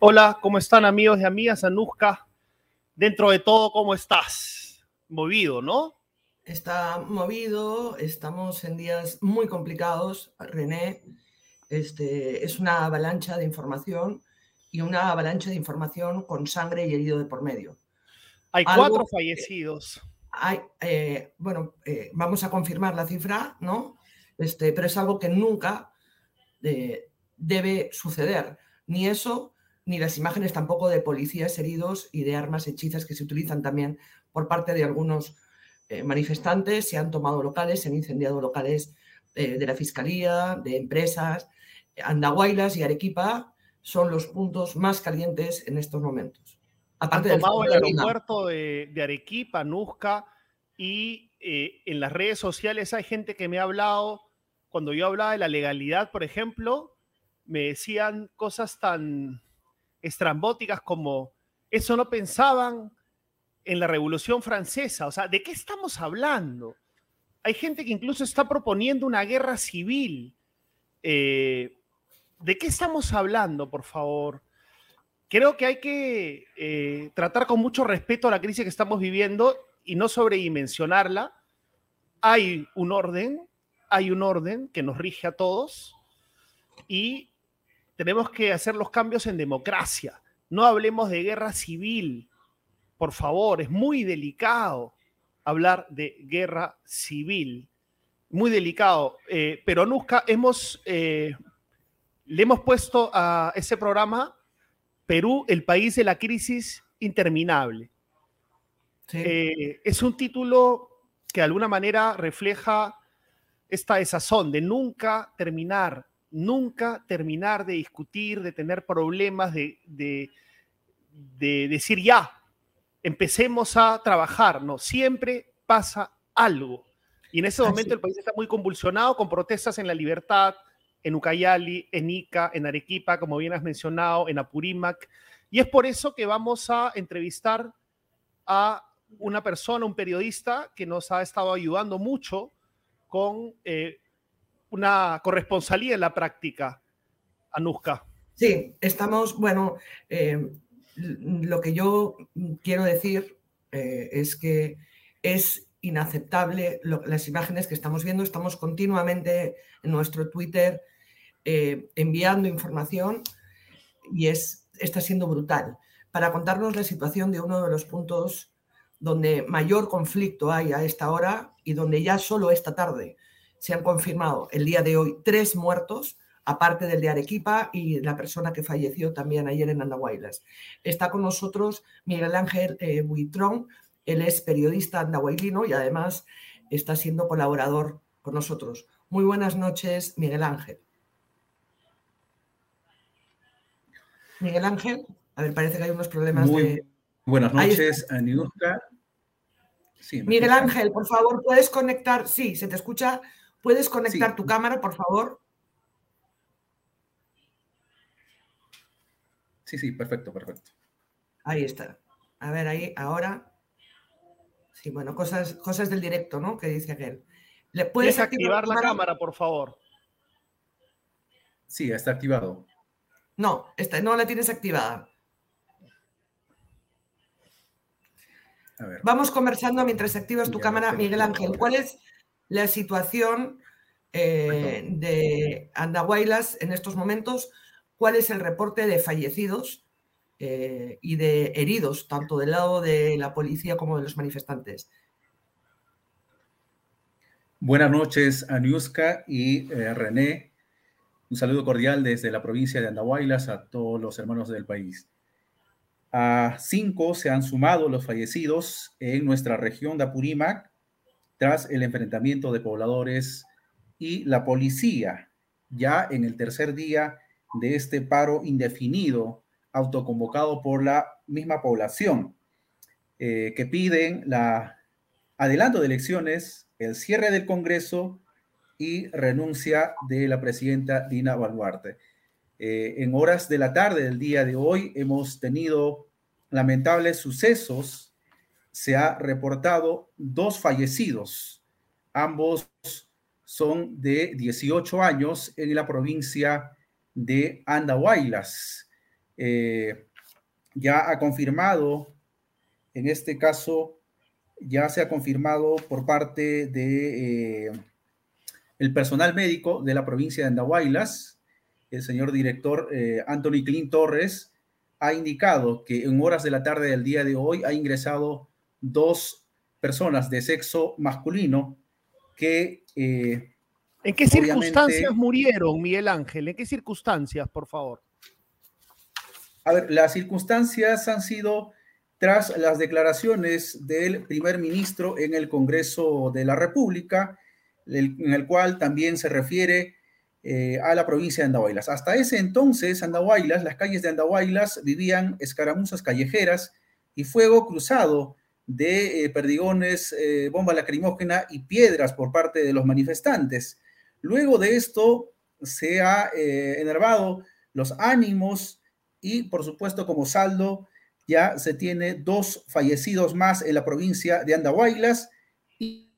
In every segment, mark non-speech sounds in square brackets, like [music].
Hola, ¿cómo están amigos y amigas? Anuska, dentro de todo, ¿cómo estás? Movido, ¿no? Está movido, estamos en días muy complicados, René. Este, es una avalancha de información y una avalancha de información con sangre y herido de por medio. Hay cuatro fallecidos. Hay, eh, bueno, eh, vamos a confirmar la cifra, ¿no? Este, pero es algo que nunca eh, debe suceder. Ni eso, ni las imágenes tampoco de policías heridos y de armas hechizas que se utilizan también por parte de algunos eh, manifestantes. Se han tomado locales, se han incendiado locales eh, de la Fiscalía, de empresas. Andahuaylas y Arequipa son los puntos más calientes en estos momentos. Aparte han tomado el aeropuerto de, Arequipa, Nusca, y eh, en las redes sociales hay gente que me ha hablado, cuando yo hablaba de la legalidad, por ejemplo, me decían cosas tan estrambóticas como eso no pensaban en la Revolución Francesa. O sea, ¿de qué estamos hablando? Hay gente que incluso está proponiendo una guerra civil. Eh, ¿De qué estamos hablando, por favor? Creo que hay que eh, tratar con mucho respeto a la crisis que estamos viviendo y no sobredimensionarla. Hay un orden, hay un orden que nos rige a todos y tenemos que hacer los cambios en democracia. No hablemos de guerra civil, por favor, es muy delicado hablar de guerra civil. Muy delicado. Eh, pero Nusca, hemos, eh, le hemos puesto a ese programa Perú, el país de la crisis interminable. Eh, es un título que de alguna manera refleja esta desazón de nunca terminar nunca terminar de discutir, de tener problemas, de, de, decir ya, empecemos a trabajar, no, siempre pasa algo. Y en ese momento el país está muy convulsionado con protestas en la libertad, en Ucayali, en Ica, en Arequipa, como bien has mencionado, en Apurímac. Y es por eso que vamos a entrevistar a una persona, un periodista que nos ha estado ayudando mucho con eh, una corresponsalía en la práctica, Anuska. Sí, estamos, bueno, eh, lo que yo quiero decir eh, es que es inaceptable las imágenes que estamos viendo. Estamos continuamente en nuestro Twitter eh, enviando información y es, está siendo brutal. Para contarnos la situación de uno de los puntos donde mayor conflicto hay a esta hora y donde ya solo esta tarde se han confirmado el día de hoy tres muertos, aparte del de Arequipa y la persona que falleció también ayer en Andahuaylas. Está con nosotros Miguel Ángel eh, Buitrón, él es periodista andahuaylino y además está siendo colaborador con nosotros. Muy buenas noches, Miguel Ángel. Miguel Ángel, a ver, parece que hay unos problemas Muy Buenas noches, Aniuska. Sí, Miguel Ángel, por favor, ¿puedes conectar? Sí, se te escucha ¿Puedes conectar tu cámara, por favor? Sí, sí, perfecto, perfecto. Ahí está. A ver, ahí, ahora. Sí, bueno, cosas, cosas del directo, ¿no? Que dice aquel. ¿Le puedes activar, la cámara? por favor? Sí, está activado. No, está, no la tienes activada. A ver. Vamos conversando mientras activas tu cámara, Miguel Ángel. ¿Cuál es la situación eh, de Andahuaylas en estos momentos, cuál es el reporte de fallecidos eh, y de heridos, tanto del lado de la policía como de los manifestantes. Buenas noches, Aniuska y eh, René. Un saludo cordial desde la provincia de Andahuaylas a todos los hermanos del país. A cinco se han sumado los fallecidos en nuestra región de Apurímac tras el enfrentamiento de pobladores y la policía, ya en el tercer día de este paro indefinido autoconvocado por la misma población, eh, que piden la adelanto de elecciones, el cierre del Congreso y renuncia de la presidenta Dina Baluarte. Eh, en horas de la tarde del día de hoy hemos tenido lamentables sucesos se ha reportado dos fallecidos. Ambos son de 18 años en la provincia de Andahuaylas. eh, ya ha confirmado, en este caso, ya se ha confirmado por parte de eh, el personal médico de la provincia de Andahuaylas, el señor director eh, Anthony Clint Torres, ha indicado que en horas de la tarde del día de hoy ha ingresado dos personas de sexo masculino que... Eh, ¿En qué circunstancias murieron, Miguel Ángel? ¿En qué circunstancias, por favor? A ver, las circunstancias han sido tras las declaraciones del primer ministro en el Congreso de la República, en el cual también se refiere eh, a la provincia de Andahuaylas. Hasta ese entonces, Andahuaylas, las calles de Andahuaylas vivían escaramuzas callejeras y fuego cruzado de eh, perdigones, eh, bomba lacrimógena y piedras por parte de los manifestantes. Luego de esto se ha enervado los ánimos y, por supuesto, como saldo, ya se tiene dos fallecidos más en la provincia de Andahuaylas y,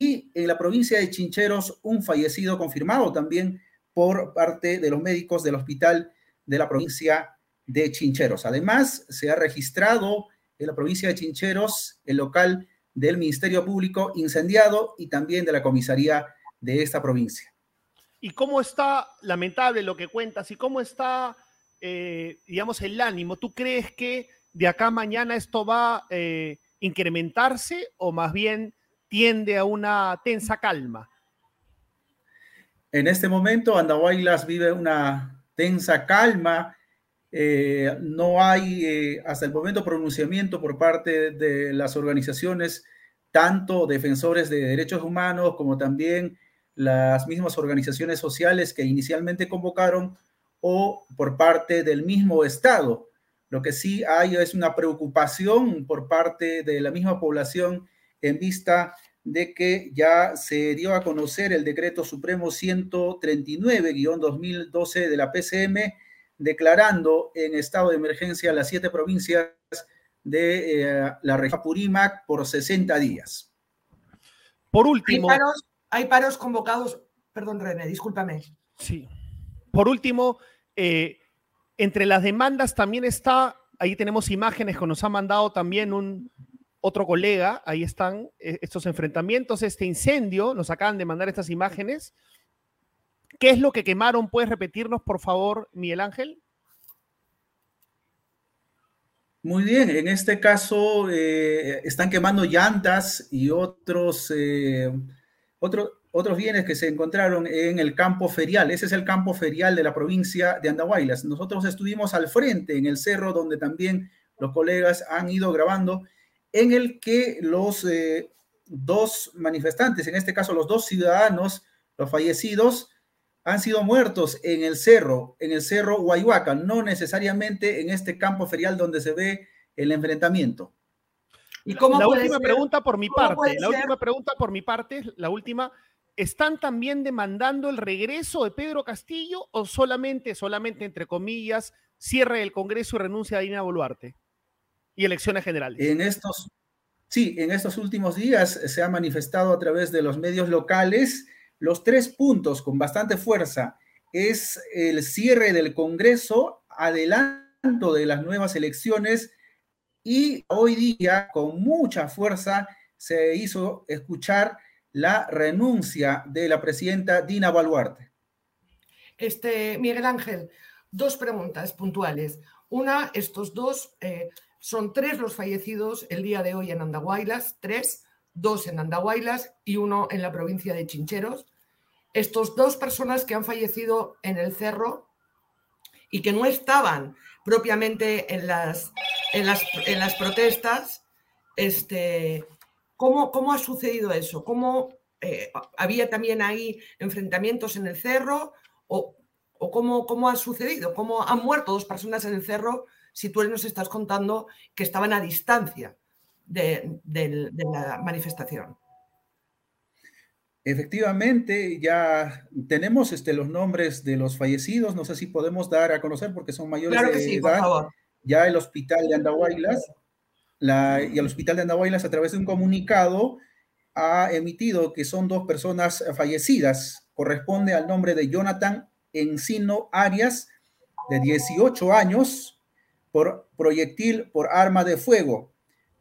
en la provincia de Chincheros un fallecido confirmado también por parte de los médicos del hospital de la provincia de Chincheros. Además, se ha registrado en la provincia de Chincheros el local del Ministerio Público incendiado y también de la comisaría de esta provincia. ¿Y cómo está, lamentable lo que cuentas, y cómo está, eh, digamos, el ánimo? ¿Tú crees que de acá mañana esto va a eh, incrementarse o más bien tiende a una tensa calma? En este momento, Andahuaylas vive una tensa calma. Eh, no hay eh, hasta el momento pronunciamiento por parte de las organizaciones, tanto defensores de derechos humanos como también las mismas organizaciones sociales que inicialmente convocaron o por parte del mismo Estado. Lo que sí hay es una preocupación por parte de la misma población en vista de que ya se dio a conocer el decreto supremo 139-2012 de la PCM, declarando en estado de emergencia las siete provincias de eh, la región Purímac por 60 días. Por último. Hay paros, hay paros convocados. Perdón, René, discúlpame. Sí. Por último, eh, entre las demandas también está, ahí tenemos imágenes que nos ha mandado también un otro colega, ahí están eh, estos enfrentamientos, este incendio, nos acaban de mandar estas imágenes. ¿Qué es lo que quemaron? ¿Puedes repetirnos, por favor, Miguel Ángel? Muy bien, en este caso eh, están quemando llantas y otros, eh, otros, bienes que se encontraron en el campo ferial. Ese es el campo ferial de la provincia de Andahuaylas. Nosotros estuvimos al frente, en el cerro, donde también los colegas han ido grabando, en el que los eh, dos manifestantes, en este caso los dos ciudadanos, los fallecidos, han sido muertos en el cerro, en el cerro Huayhuaca, no necesariamente en este campo ferial donde se ve el enfrentamiento. ¿Y cómo la última pregunta por mi parte, la última pregunta por mi parte, la última, ¿están también demandando el regreso de Pedro Castillo o solamente, solamente entre comillas, cierre el Congreso y renuncia a Dina Boluarte y elecciones generales? En estos, sí, en estos últimos días se ha manifestado a través de los medios locales los tres puntos con bastante fuerza. Es el cierre del Congreso, adelanto de las nuevas elecciones y hoy día con mucha fuerza se hizo escuchar la renuncia de la presidenta Dina Baluarte. Este, Miguel Ángel, dos preguntas puntuales. Una, estos dos, eh, son tres los fallecidos el día de hoy en Andahuaylas, tres, dos en Andahuaylas y uno en la provincia de Chincheros. Estos dos personas que han fallecido en el cerro y que no estaban propiamente en las, en las, en las protestas, este, ¿Cómo, ha sucedido eso? ¿Cómo eh, había también ahí enfrentamientos en el cerro? ¿O, cómo, ha sucedido? ¿Cómo han muerto dos personas en el cerro si tú nos estás contando que estaban a distancia de, la manifestación? Efectivamente, ya tenemos este, los nombres de los fallecidos. No sé si podemos dar a conocer porque son mayores claro que sí, Por favor. Ya el hospital de Andahuaylas y el Hospital de Andahuaylas, a través de un comunicado, ha emitido que son dos personas fallecidas. Corresponde al nombre de Jonathan Encino Arias, de 18 años, por proyectil por arma de fuego.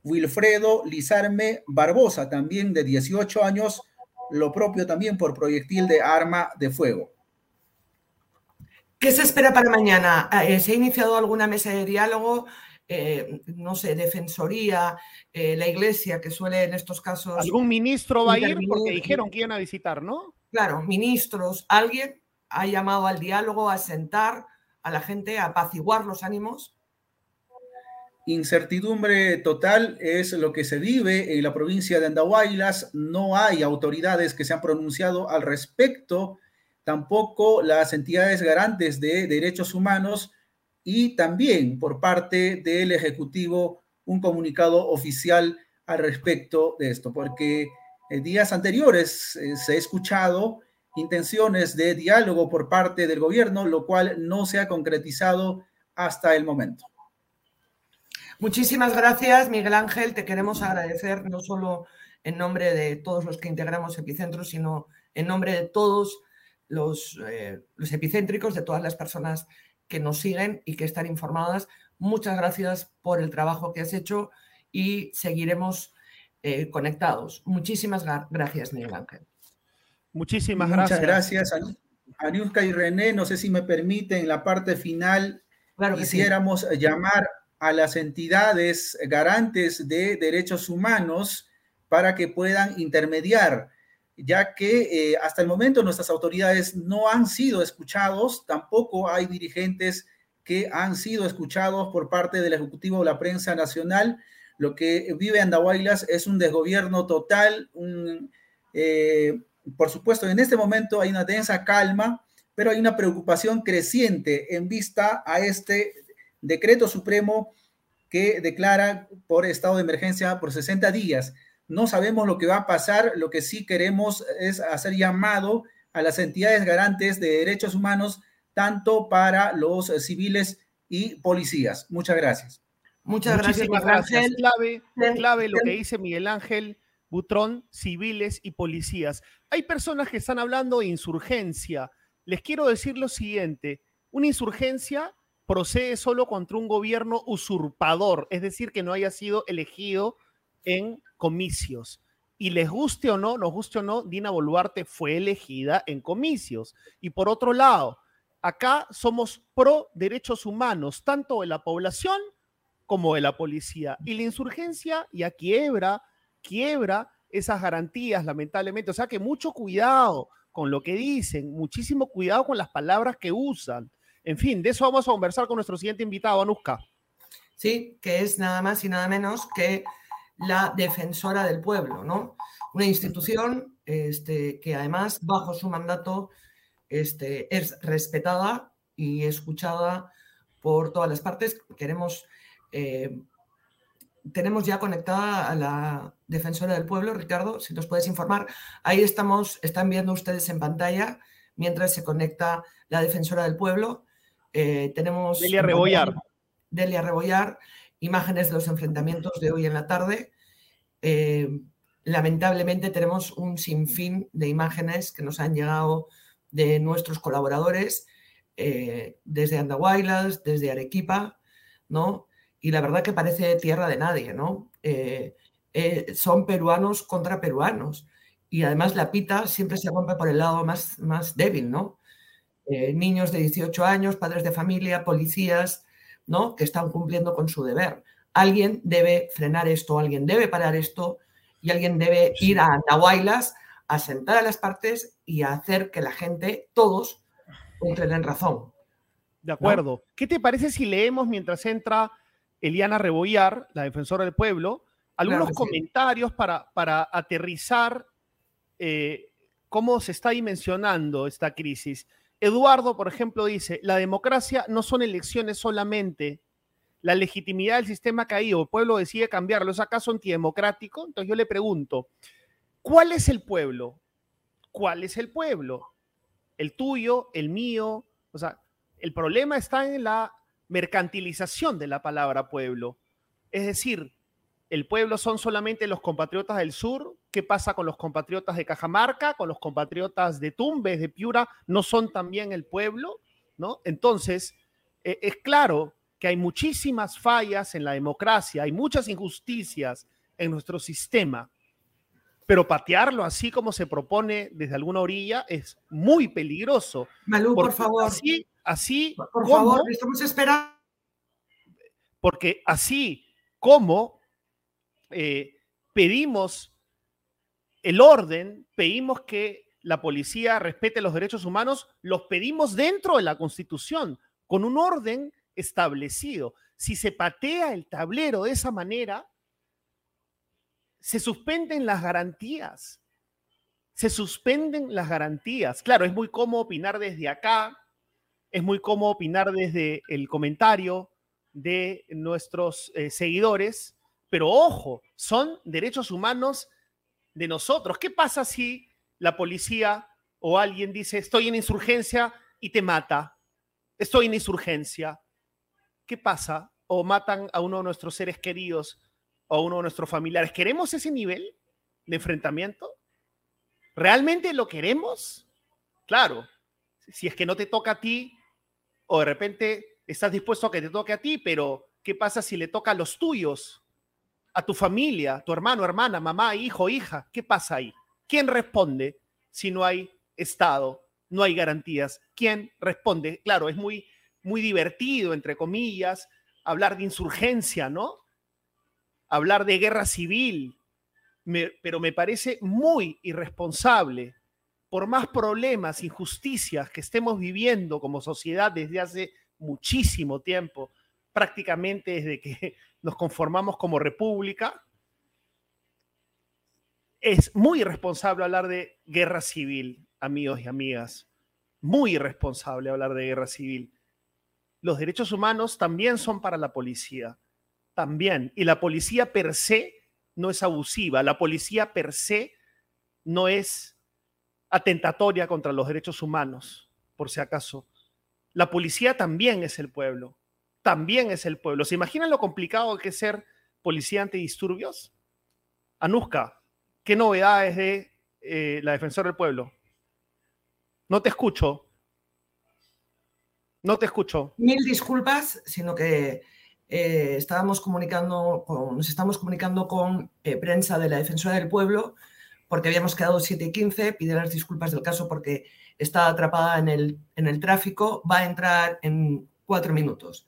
Wilfredo Lizarme Barbosa, también de 18 años, lo propio también por proyectil de arma de fuego. ¿Qué se espera para mañana? Eh, ¿Se ha iniciado alguna mesa de diálogo? Eh, no sé, defensoría, eh, la iglesia, que suele en estos casos. ¿Algún ministro va a ir? Porque dijeron que iban a visitar, ¿no? Claro, ministros, alguien ha llamado al diálogo, a sentar a la gente, a apaciguar los ánimos. Incertidumbre total es lo que se vive en la provincia de Andahuaylas. No hay autoridades que se han pronunciado al respecto, tampoco las entidades garantes de derechos humanos y también por parte del Ejecutivo un comunicado oficial al respecto de esto, porque en días anteriores eh, se ha escuchado intenciones de diálogo por parte del gobierno, lo cual no se ha concretizado hasta el momento. Muchísimas gracias, Miguel Ángel. Te queremos agradecer no solo en nombre de todos los que integramos Epicentro, sino en nombre de todos los, eh, los epicéntricos, de todas las personas que nos siguen y que están informadas. Muchas gracias por el trabajo que has hecho y seguiremos eh, conectados. Muchísimas gracias, Miguel Ángel. Muchísimas gracias. Muchas gracias, Aniuska y René. No sé si me permiten, en la parte final quisiéramos llamar a las entidades garantes de derechos humanos para que puedan intermediar ya que eh, hasta el momento nuestras autoridades no han sido escuchados, tampoco hay dirigentes que han sido escuchados por parte del Ejecutivo o la prensa nacional. Lo que vive Andahuaylas es un desgobierno total. Eh, por supuesto, en este momento hay una densa calma, pero hay una preocupación creciente en vista a este decreto supremo que declara por estado de emergencia por 60 días. No sabemos lo que va a pasar, lo que sí queremos es hacer llamado a las entidades garantes de derechos humanos, tanto para los civiles y policías. Muchas gracias. Muchas gracias, gracias. Clave, clave lo que dice Miguel Ángel Butrón, civiles y policías. Hay personas que están hablando de insurgencia. Les quiero decir lo siguiente, una insurgencia procede solo contra un gobierno usurpador, es decir, que no haya sido elegido en comicios. Y les guste o no, nos guste o no, Dina Boluarte fue elegida en comicios. Y por otro lado, acá somos pro derechos humanos, tanto de la población como de la policía. Y la insurgencia ya quiebra, quiebra esas garantías, lamentablemente. O sea que mucho cuidado con lo que dicen, muchísimo cuidado con las palabras que usan. En fin, de eso vamos a conversar con nuestro siguiente invitado, Anuska. Sí, que es nada más y nada menos que la defensora del pueblo, ¿no? Una institución este, que además bajo su mandato este, es respetada y escuchada por todas las partes. Queremos, eh, tenemos ya conectada a la defensora del pueblo, Ricardo, si nos puedes informar. Ahí estamos, están viendo ustedes en pantalla mientras se conecta la defensora del pueblo. Eh, tenemos... Delia Rebollar. Delia Rebollar imágenes de los enfrentamientos de hoy en la tarde. Eh, lamentablemente tenemos un sinfín de imágenes que nos han llegado de nuestros colaboradores eh, desde Andahuaylas, desde Arequipa, ¿no? Y la verdad que parece tierra de nadie, ¿no? Eh, son peruanos contra peruanos. Y además la pita siempre se rompe por el lado más, más débil, ¿no? Niños de 18 años, padres de familia, policías, ¿no? Que están cumpliendo con su deber. Alguien debe frenar esto, alguien debe parar esto y alguien debe ir a Nahuaylas a sentar a las partes y a hacer que la gente, todos, entren en razón. De acuerdo. ¿Qué te parece si leemos mientras entra Eliana Rebollar, la defensora del pueblo, algunos comentarios para, para aterrizar eh, cómo se está dimensionando esta crisis? Eduardo, por ejemplo, dice, la democracia no son elecciones solamente, la legitimidad del sistema ha caído, el pueblo decide cambiarlo, ¿es acaso antidemocrático? Entonces yo le pregunto, ¿cuál es el pueblo? ¿Cuál es el pueblo? ¿El tuyo? ¿El mío? O sea, el problema está en la mercantilización de la palabra pueblo. Es decir, el pueblo son solamente los compatriotas del sur. ¿Qué pasa con los compatriotas de Cajamarca, con los compatriotas de Tumbes, de Piura? ¿No son también el pueblo? ¿No? Entonces, e, es claro que hay muchísimas fallas en la democracia, hay muchas injusticias en nuestro sistema, pero patearlo así como se propone desde alguna orilla es muy peligroso. Malú, por favor. Así, así por favor, estamos esperando. Porque así como eh, pedimos el orden, pedimos que la policía respete los derechos humanos, los pedimos dentro de la Constitución, con un orden establecido. Si se patea el tablero de esa manera, se suspenden las garantías. Se suspenden las garantías. Claro, es muy cómodo opinar desde acá, es muy cómodo opinar desde el comentario de nuestros eh, seguidores, pero ojo, son derechos humanos de nosotros. ¿Qué pasa si la policía o alguien dice, estoy en insurgencia y te mata? Estoy en insurgencia. ¿qué pasa? O matan a uno de nuestros seres queridos o a uno de nuestros familiares. ¿Queremos ese nivel de enfrentamiento? ¿Realmente lo queremos? Claro, si es que no te toca a ti o de repente estás dispuesto a que te toque a ti, pero ¿qué pasa si le toca a los tuyos? A tu familia, tu hermano, hermana, mamá, hijo, hija. ¿Qué pasa ahí? ¿Quién responde si no hay Estado, no hay garantías? ¿Quién responde? Claro, es muy muy divertido, entre comillas, hablar de insurgencia, ¿no? Hablar de guerra civil, pero me parece muy irresponsable, por más problemas, injusticias que estemos viviendo como sociedad desde hace muchísimo tiempo, prácticamente desde que [laughs] nos conformamos como república, es muy irresponsable hablar de guerra civil, amigos y amigas. Muy irresponsable hablar de guerra civil los derechos humanos también son para la policía, también. Y la policía per se no es abusiva, la policía per se no es atentatoria contra los derechos humanos, por si acaso. La policía también es el pueblo, también es el pueblo. ¿Se imaginan lo complicado que es ser policía antidisturbios? Anuska, ¿qué novedades de eh, la defensora del pueblo? No te escucho. No te escucho. Mil disculpas, sino que eh, estábamos comunicando con, nos estamos comunicando con eh, prensa de la Defensora del Pueblo porque habíamos quedado 7 y 15. Pide las disculpas del caso porque está atrapada en el, en el tráfico. Va a entrar en cuatro minutos.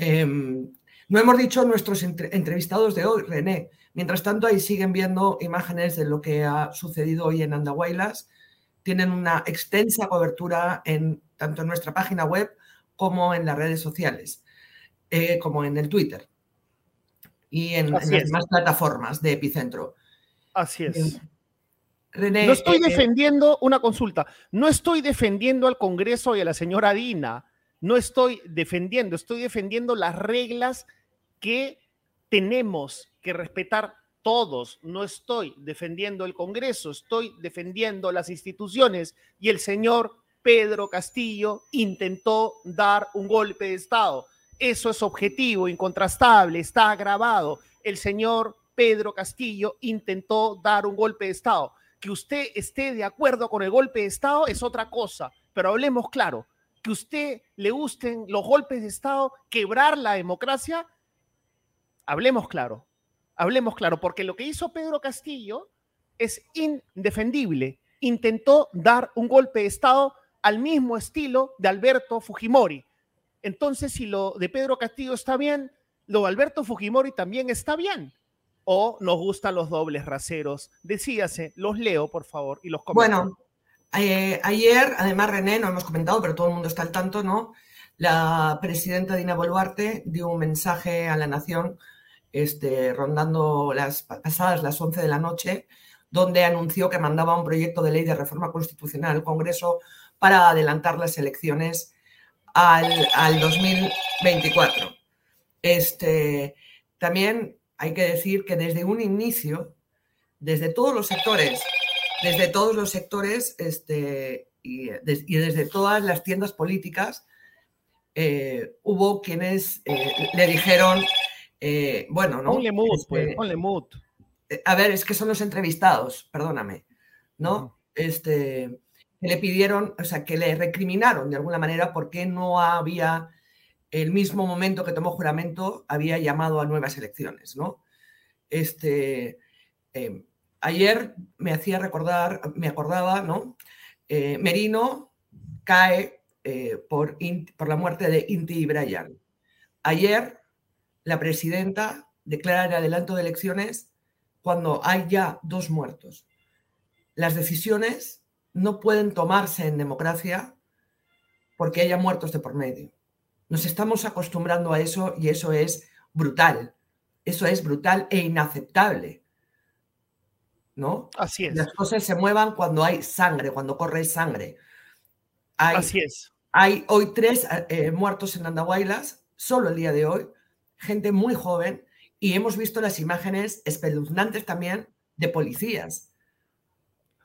Em, no hemos dicho nuestros entrevistados de hoy, René. Mientras tanto, ahí siguen viendo imágenes de lo que ha sucedido hoy en Andahuaylas. Tienen una extensa cobertura en tanto en nuestra página web como en las redes sociales, eh, como en el Twitter y en, las demás plataformas de Epicentro. Así es. Eh, no estoy eh, defendiendo una consulta, no estoy defendiendo al Congreso y a la señora Dina, no estoy defendiendo, estoy defendiendo las reglas que tenemos que respetar todos. No estoy defendiendo el Congreso, estoy defendiendo las instituciones y el señor Pedro Castillo intentó dar un golpe de Estado. Eso es objetivo, incontrastable, está grabado. El señor Pedro Castillo intentó dar un golpe de Estado. Que usted esté de acuerdo con el golpe de Estado es otra cosa, pero hablemos claro. Que usted le gusten los golpes de Estado, quebrar la democracia, hablemos claro. Hablemos claro, porque lo que hizo Pedro Castillo es indefendible. Intentó dar un golpe de Estado al mismo estilo de Alberto Fujimori. Entonces, si lo de Pedro Castillo está bien, lo de Alberto Fujimori también está bien. O nos gustan los dobles raseros. Decíase, los leo, por favor, y los comento. Bueno, eh, ayer, además, René, no hemos comentado, pero todo el mundo está al tanto, ¿no? La presidenta Dina Boluarte dio un mensaje a la nación este, rondando las pasadas las 11 de la noche, donde anunció que mandaba un proyecto de ley de reforma constitucional al Congreso para adelantar las elecciones al, 2024. Este, también hay que decir que desde un inicio, desde todos los sectores, desde todos los sectores este, y, desde todas las tiendas políticas, eh, hubo quienes eh, le dijeron, eh, bueno, ¿no? Ponle mood, pues, este, ponle mood. A ver, es que son los entrevistados, perdóname, ¿no? Este, que le pidieron, o sea, que le recriminaron de alguna manera porque no había el mismo momento que tomó juramento, había llamado a nuevas elecciones. ¿no? Este, ayer me hacía recordar, me acordaba, ¿no? Eh, Merino cae eh, por, la muerte de Inti Brian. Ayer la presidenta declara el adelanto de elecciones cuando hay ya dos muertos. Las decisiones no pueden tomarse en democracia porque haya muertos de por medio. Nos estamos acostumbrando a eso y eso es brutal. Eso es brutal e inaceptable. ¿No? Así es. Las cosas se muevan cuando hay sangre, cuando corre sangre. Así es. Hay hoy tres eh, muertos en Andahuaylas, solo el día de hoy, gente muy joven, y hemos visto las imágenes espeluznantes también de policías.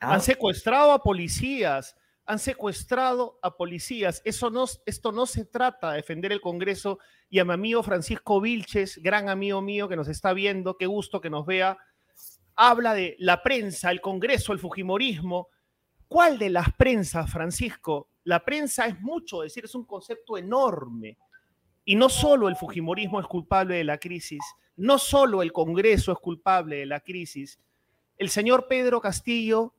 Han secuestrado a policías, han secuestrado a policías. Eso no, esto no se trata de defender el Congreso. Y a mi amigo Francisco Vilches, gran amigo mío que nos está viendo, qué gusto que nos vea, habla de la prensa, el Congreso, el Fujimorismo. ¿Cuál de las prensas, Francisco? La prensa es mucho decir, es un concepto enorme. Y no solo el Fujimorismo es culpable de la crisis, no solo el Congreso es culpable de la crisis. El señor Pedro Castillo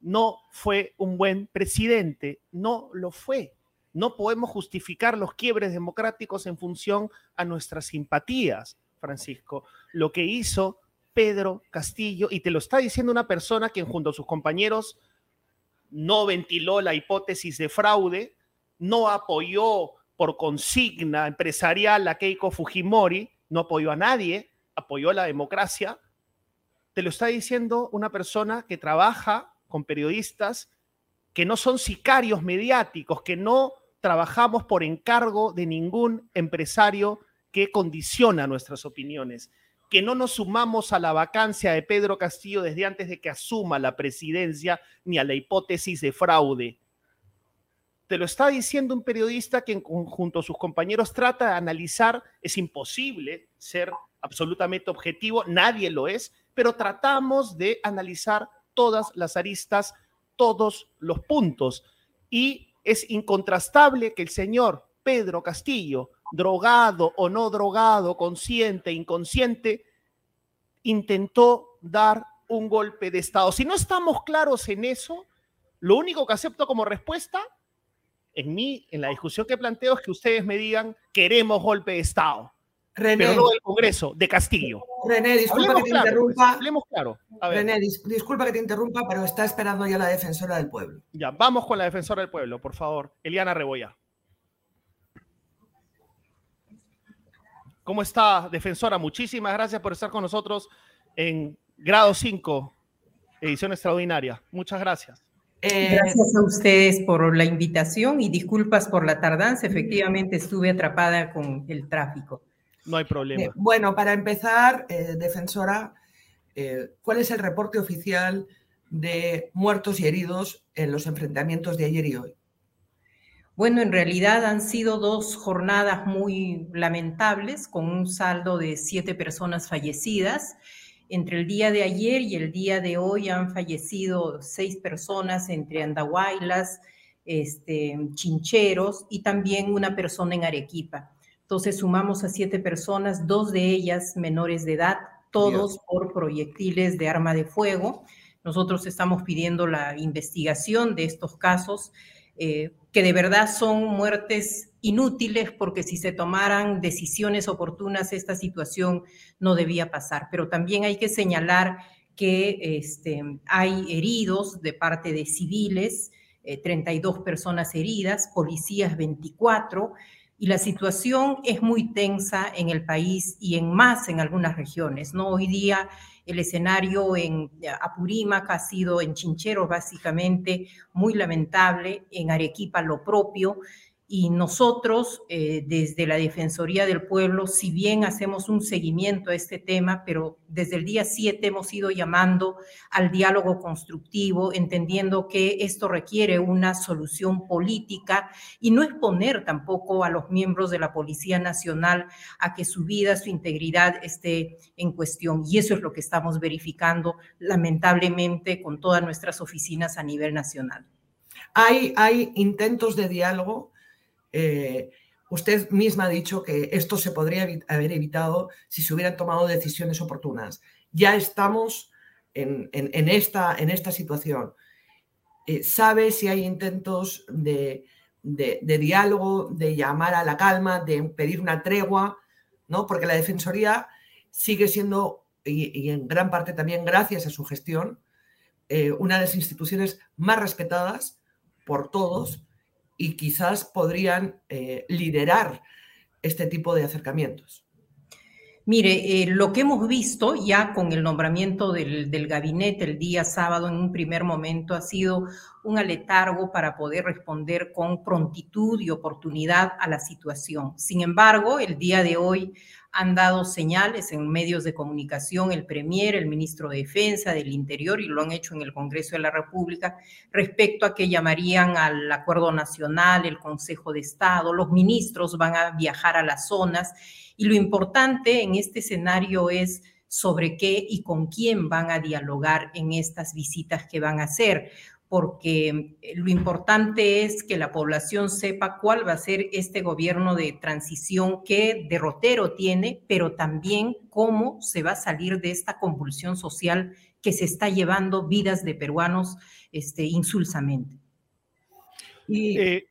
no fue un buen presidente, no lo fue. No podemos justificar los quiebres democráticos en función a nuestras simpatías, Francisco. Lo que hizo Pedro Castillo, y te lo está diciendo una persona que junto a sus compañeros no ventiló la hipótesis de fraude, no apoyó por consigna empresarial a Keiko Fujimori, no apoyó a nadie, apoyó a la democracia. Te lo está diciendo una persona que trabaja con periodistas que no son sicarios mediáticos, que no trabajamos por encargo de ningún empresario que condiciona nuestras opiniones, que no nos sumamos a la vacancia de Pedro Castillo desde antes de que asuma la presidencia ni a la hipótesis de fraude. Te lo está diciendo un periodista que junto a sus compañeros trata de analizar, es imposible ser absolutamente objetivo, nadie lo es, pero tratamos de analizar todas las aristas, todos los puntos. Y es incontrastable que el señor Pedro Castillo, drogado o no drogado, consciente, inconsciente, intentó dar un golpe de Estado. Si no estamos claros en eso, lo único que acepto como respuesta en mí, en la discusión que planteo, es que ustedes me digan, queremos golpe de Estado. pero no del Congreso, de Castillo. René, disculpa que te interrumpa. hablemos claro. René, disculpa que te interrumpa, pero está esperando ya la defensora del pueblo. Ya, vamos con la defensora del pueblo, por favor. Eliana Reboya. ¿Cómo está, defensora? Muchísimas gracias por estar con nosotros en grado 5, edición extraordinaria. Muchas gracias. Eh, gracias a ustedes por la invitación y disculpas por la tardanza. Efectivamente, estuve atrapada con el tráfico. No hay problema. Eh, bueno, para empezar, eh, defensora, ¿cuál es el reporte oficial de muertos y heridos en los enfrentamientos de ayer y hoy? Bueno, en realidad han sido dos jornadas muy lamentables, con un saldo de siete personas fallecidas entre el día de ayer y el día de hoy han fallecido seis personas entre Andahuaylas, este, Chincheros y también una persona en Arequipa. Entonces sumamos a siete personas, dos de ellas menores de edad, todos por proyectiles de arma de fuego. Nosotros estamos pidiendo la investigación de estos casos, eh, que de verdad son muertes inútiles porque si se tomaran decisiones oportunas esta situación no debía pasar. Pero también hay que señalar que este, hay heridos de parte de civiles, 32 eh, personas heridas, policías 24, y la situación es muy tensa en el país y en más en algunas regiones. ¿no? Hoy día el escenario en Apurímac ha sido en Chincheros básicamente muy lamentable, en Arequipa lo propio, y nosotros, eh, desde la Defensoría del Pueblo, si bien hacemos un seguimiento a este tema, pero desde el día 7 hemos ido llamando al diálogo constructivo, entendiendo que esto requiere una solución política y no exponer tampoco a los miembros de la Policía Nacional a que su vida, su integridad esté en cuestión. Y eso es lo que estamos verificando, lamentablemente, con todas nuestras oficinas a nivel nacional. Hay, hay intentos de diálogo eh, usted misma ha dicho que esto se podría haber evitado si se hubieran tomado decisiones oportunas. Ya estamos en, esta, situación. Eh, ¿Sabe si hay intentos de, diálogo, de llamar a la calma, de pedir una tregua? ¿no? Porque la Defensoría sigue siendo, y, en gran parte también gracias a su gestión, eh, una de las instituciones más respetadas por todos y quizás podrían eh, liderar este tipo de acercamientos. Mire, eh, lo que hemos visto ya con el nombramiento del, del, gabinete el día sábado en un primer momento ha sido un aletargo para poder responder con prontitud y oportunidad a la situación. Sin embargo, el día de hoy han dado señales en medios de comunicación el Premier, el ministro de Defensa, del Interior, y lo han hecho en el Congreso de la República, respecto a que llamarían al Acuerdo Nacional, el Consejo de Estado, los ministros van a viajar a las zonas, y lo importante en este escenario es sobre qué y con quién van a dialogar en estas visitas que van a hacer porque eh, lo importante es que la población sepa cuál va a ser este gobierno de transición, qué derrotero tiene, pero también cómo se va a salir de esta convulsión social que se está llevando vidas de peruanos este, insulsamente. Eh,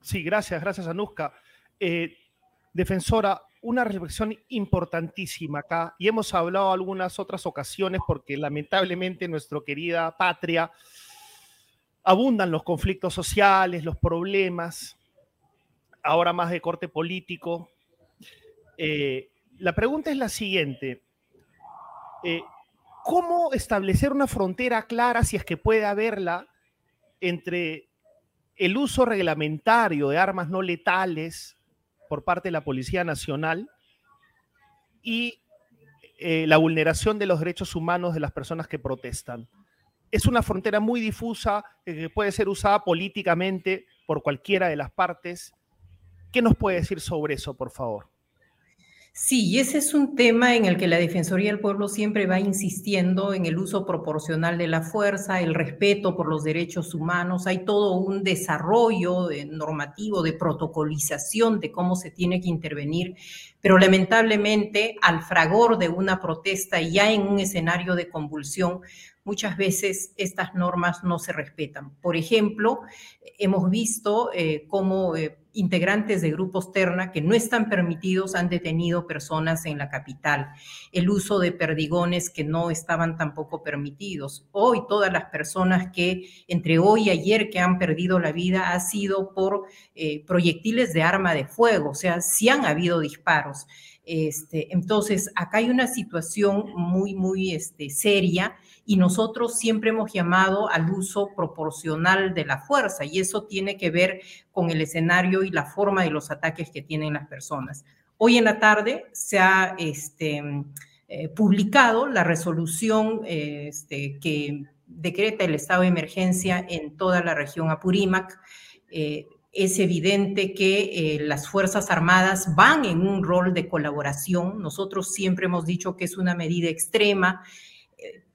sí, gracias, gracias, Anuska. Eh, defensora, una reflexión importantísima acá, y hemos hablado algunas otras ocasiones porque lamentablemente nuestra querida patria abundan los conflictos sociales, los problemas, ahora más de corte político. Eh, la pregunta es la siguiente. Eh, ¿Cómo establecer una frontera clara, si es que puede haberla, entre el uso reglamentario de armas no letales por parte de la Policía Nacional y eh, la vulneración de los derechos humanos de las personas que protestan? Es una frontera muy difusa eh, que puede ser usada políticamente por cualquiera de las partes. ¿Qué nos puede decir sobre eso, por favor? Sí, ese es un tema en el que la Defensoría del Pueblo siempre va insistiendo en el uso proporcional de la fuerza, el respeto por los derechos humanos. Hay todo un desarrollo normativo, de protocolización de cómo se tiene que intervenir, pero lamentablemente al fragor de una protesta ya en un escenario de convulsión, muchas veces estas normas no se respetan. Por ejemplo, hemos visto eh, cómo eh, integrantes de grupos terna que no están permitidos han detenido personas en la capital, el uso de perdigones que no estaban tampoco permitidos. Hoy todas las personas que entre hoy y ayer que han perdido la vida ha sido por eh, proyectiles de arma de fuego, o sea, sí han habido disparos. Este, entonces, acá hay una situación muy, muy este, seria y nosotros siempre hemos llamado al uso proporcional de la fuerza y eso tiene que ver con el escenario y la forma de los ataques que tienen las personas. Hoy en la tarde se ha este, eh, publicado la resolución este, que decreta el estado de emergencia en toda la región Apurímac. Eh, es evidente que eh, las Fuerzas Armadas van en un rol de colaboración. Nosotros siempre hemos dicho que es una medida extrema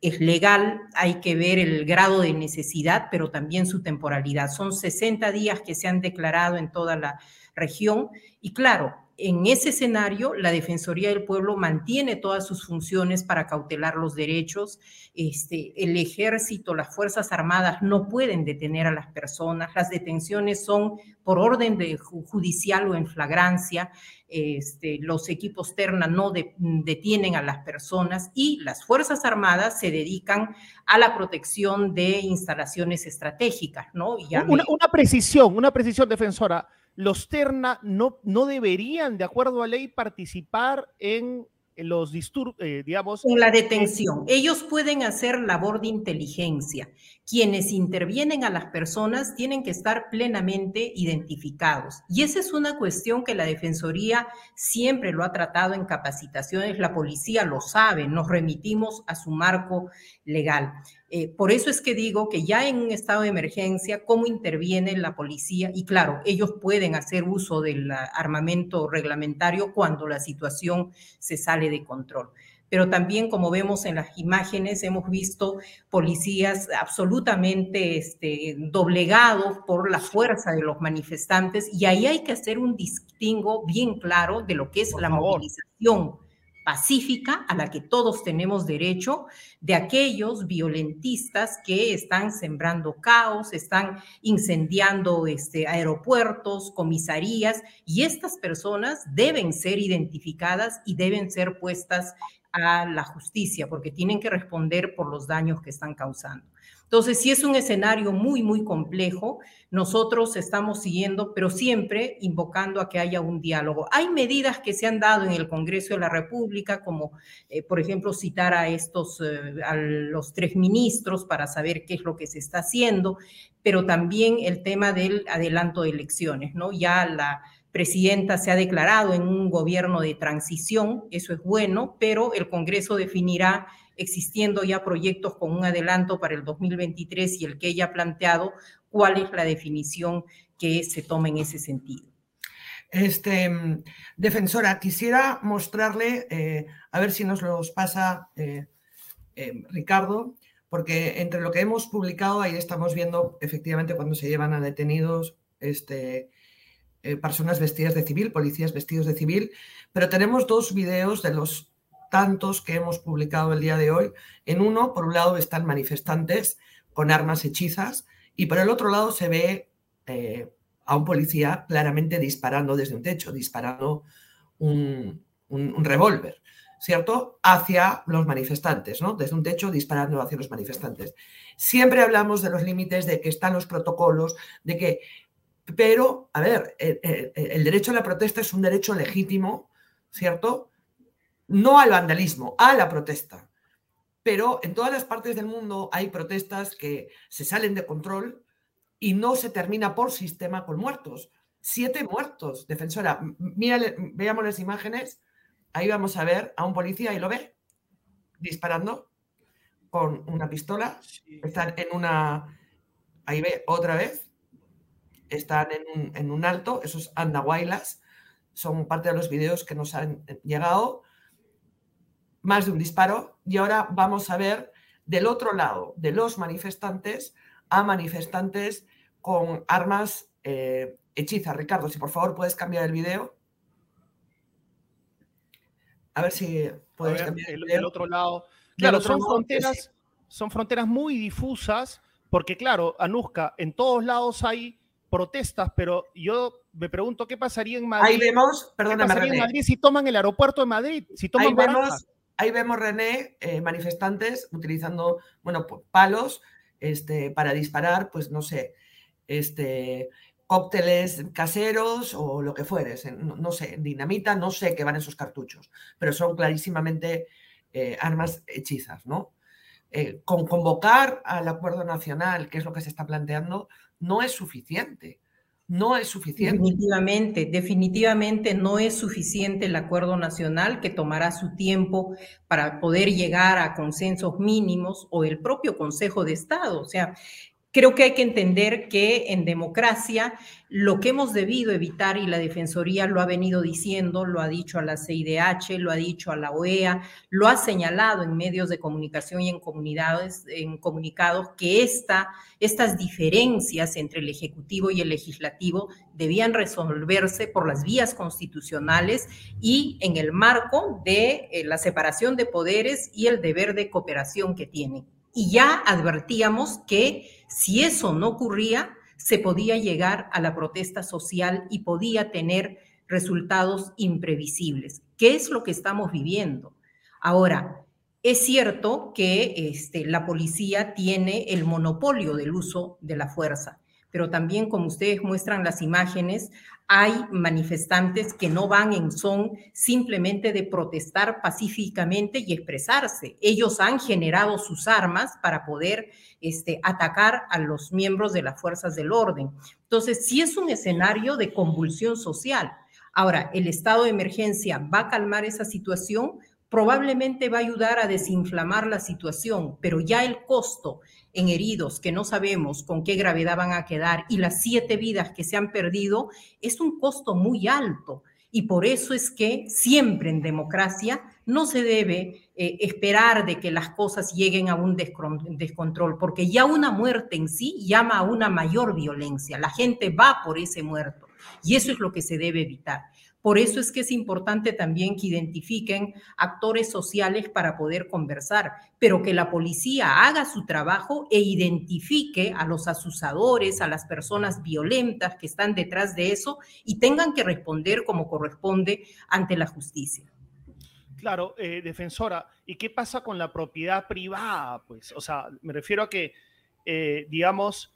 es legal, hay que ver el grado de necesidad, pero también su temporalidad. Son 60 días que se han declarado en toda la región y claro, en ese escenario, la Defensoría del Pueblo mantiene todas sus funciones para cautelar los derechos. Este, el ejército, las Fuerzas Armadas no pueden detener a las personas. Las detenciones son por orden de judicial o en flagrancia. Este, los equipos Terna no detienen a las personas y las Fuerzas Armadas se dedican a la protección de instalaciones estratégicas. ¿no? una, una precisión, una precisión defensora los Terna no, no deberían, de acuerdo a ley, participar en los disturbios, eh, digamos. En la detención. Ellos pueden hacer labor de inteligencia. Quienes intervienen a las personas tienen que estar plenamente identificados. Y esa es una cuestión que la Defensoría siempre lo ha tratado en capacitaciones. La policía lo sabe, nos remitimos a su marco legal. Eh, por eso es que digo que ya en un estado de emergencia, cómo interviene la policía, y claro, ellos pueden hacer uso del armamento reglamentario cuando la situación se sale de control. Pero también como vemos en las imágenes, hemos visto policías absolutamente este, doblegados por la fuerza de los manifestantes y ahí hay que hacer un distingo bien claro de lo que es la movilización pacífica a la que todos tenemos derecho, de aquellos violentistas que están sembrando caos, están incendiando este, aeropuertos, comisarías, y estas personas deben ser identificadas y deben ser puestas a la justicia porque tienen que responder por los daños que están causando. Entonces, sí es un escenario muy, muy complejo. Nosotros estamos siguiendo, pero siempre invocando a que haya un diálogo. Hay medidas que se han dado en el Congreso de la República, como eh, por ejemplo citar a estos, eh, a los tres ministros para saber qué es lo que se está haciendo, pero también el tema del adelanto de elecciones, ¿no? Ya la presidenta se ha declarado en un gobierno de transición, eso es bueno, pero el Congreso definirá existiendo ya proyectos con un adelanto para el 2023 y el que ella ha planteado, cuál es la definición que se toma en ese sentido. Este, defensora, quisiera mostrarle, eh, a ver si nos los pasa eh, eh, Ricardo, porque entre lo que hemos publicado, ahí estamos viendo efectivamente cuando se llevan a detenidos este, personas vestidas de civil, policías vestidos de civil, pero tenemos dos videos de los tantos que hemos publicado el día de hoy. En uno, por un lado, están manifestantes con armas hechizas y por el otro lado se ve eh, a un policía claramente disparando desde un techo, disparando un, revólver, ¿cierto? Hacia los manifestantes, ¿no? Desde un techo disparando hacia los manifestantes. Siempre hablamos de los límites, de que están los protocolos, de que... Pero, a ver, el derecho a la protesta es un derecho legítimo, ¿cierto? No al vandalismo, a la protesta. Pero en todas las partes del mundo hay protestas que se salen de control y no se termina por sistema con muertos. Siete muertos, defensora. Mira, veamos las imágenes. Ahí vamos a ver a un policía y lo ve disparando con una pistola. Están en una. Ahí ve otra vez. Están en un, en un alto. Esos andahuaylas son parte de los videos que nos han llegado más de un disparo y ahora vamos a ver del otro lado de los manifestantes a manifestantes con armas eh, hechizas. Ricardo, si por favor puedes cambiar el video. A ver si puedes cambiar el, otro lado. Claro, son fronteras, son fronteras muy difusas, porque claro, Anuska, en todos lados hay protestas, pero yo me pregunto qué pasaría en Madrid. Ahí vemos, perdóname, en Madrid si toman el aeropuerto de Madrid, si toman Ahí vemos, Ahí vemos, René, eh, manifestantes utilizando, bueno, palos este, para disparar, pues no sé, este, cócteles caseros o lo que fueres, no, sé, dinamita, no sé qué van esos cartuchos, pero son clarísimamente eh, armas hechizas, ¿no? Eh, con convocar al acuerdo nacional, que es lo que se está planteando, no es suficiente no es suficiente. Definitivamente, definitivamente no es suficiente el acuerdo nacional que tomará su tiempo para poder llegar a consensos mínimos o el propio Consejo de Estado. O sea, Creo que hay que entender que en democracia lo que hemos debido evitar, y la Defensoría lo ha venido diciendo, lo ha dicho a la CIDH, lo ha dicho a la OEA, lo ha señalado en medios de comunicación y en comunidades, en comunicados, que esta, estas diferencias entre el Ejecutivo y el Legislativo debían resolverse por las vías constitucionales y en el marco de eh, la separación de poderes y el deber de cooperación que tienen. Y ya advertíamos que si eso no ocurría, se podía llegar a la protesta social y podía tener resultados imprevisibles. ¿Qué es lo que estamos viviendo? Ahora, es cierto que este, la policía tiene el monopolio del uso de la fuerza, pero también, como ustedes muestran las imágenes, hay manifestantes que no van en son simplemente de protestar pacíficamente y expresarse. Ellos han generado sus armas para poder este, atacar a los miembros de las fuerzas del orden. Entonces, sí es un escenario de convulsión social. Ahora, ¿el estado de emergencia va a calmar esa situación? Probablemente va a ayudar a desinflamar la situación, pero ya el costo en heridos que no sabemos con qué gravedad van a quedar y las siete vidas que se han perdido es un costo muy alto. Y por eso es que siempre en democracia no se debe eh, esperar de que las cosas lleguen a un descontrol, porque ya una muerte en sí llama a una mayor violencia. La gente va por ese muerto y eso es lo que se debe evitar. Por eso es que es importante también que identifiquen actores sociales para poder conversar, pero que la policía haga su trabajo e identifique a los asusadores, a las personas violentas que están detrás de eso y tengan que responder como corresponde ante la justicia. Claro, eh, defensora, ¿y qué pasa con la propiedad privada? Pues, o sea, me refiero a que, eh, digamos,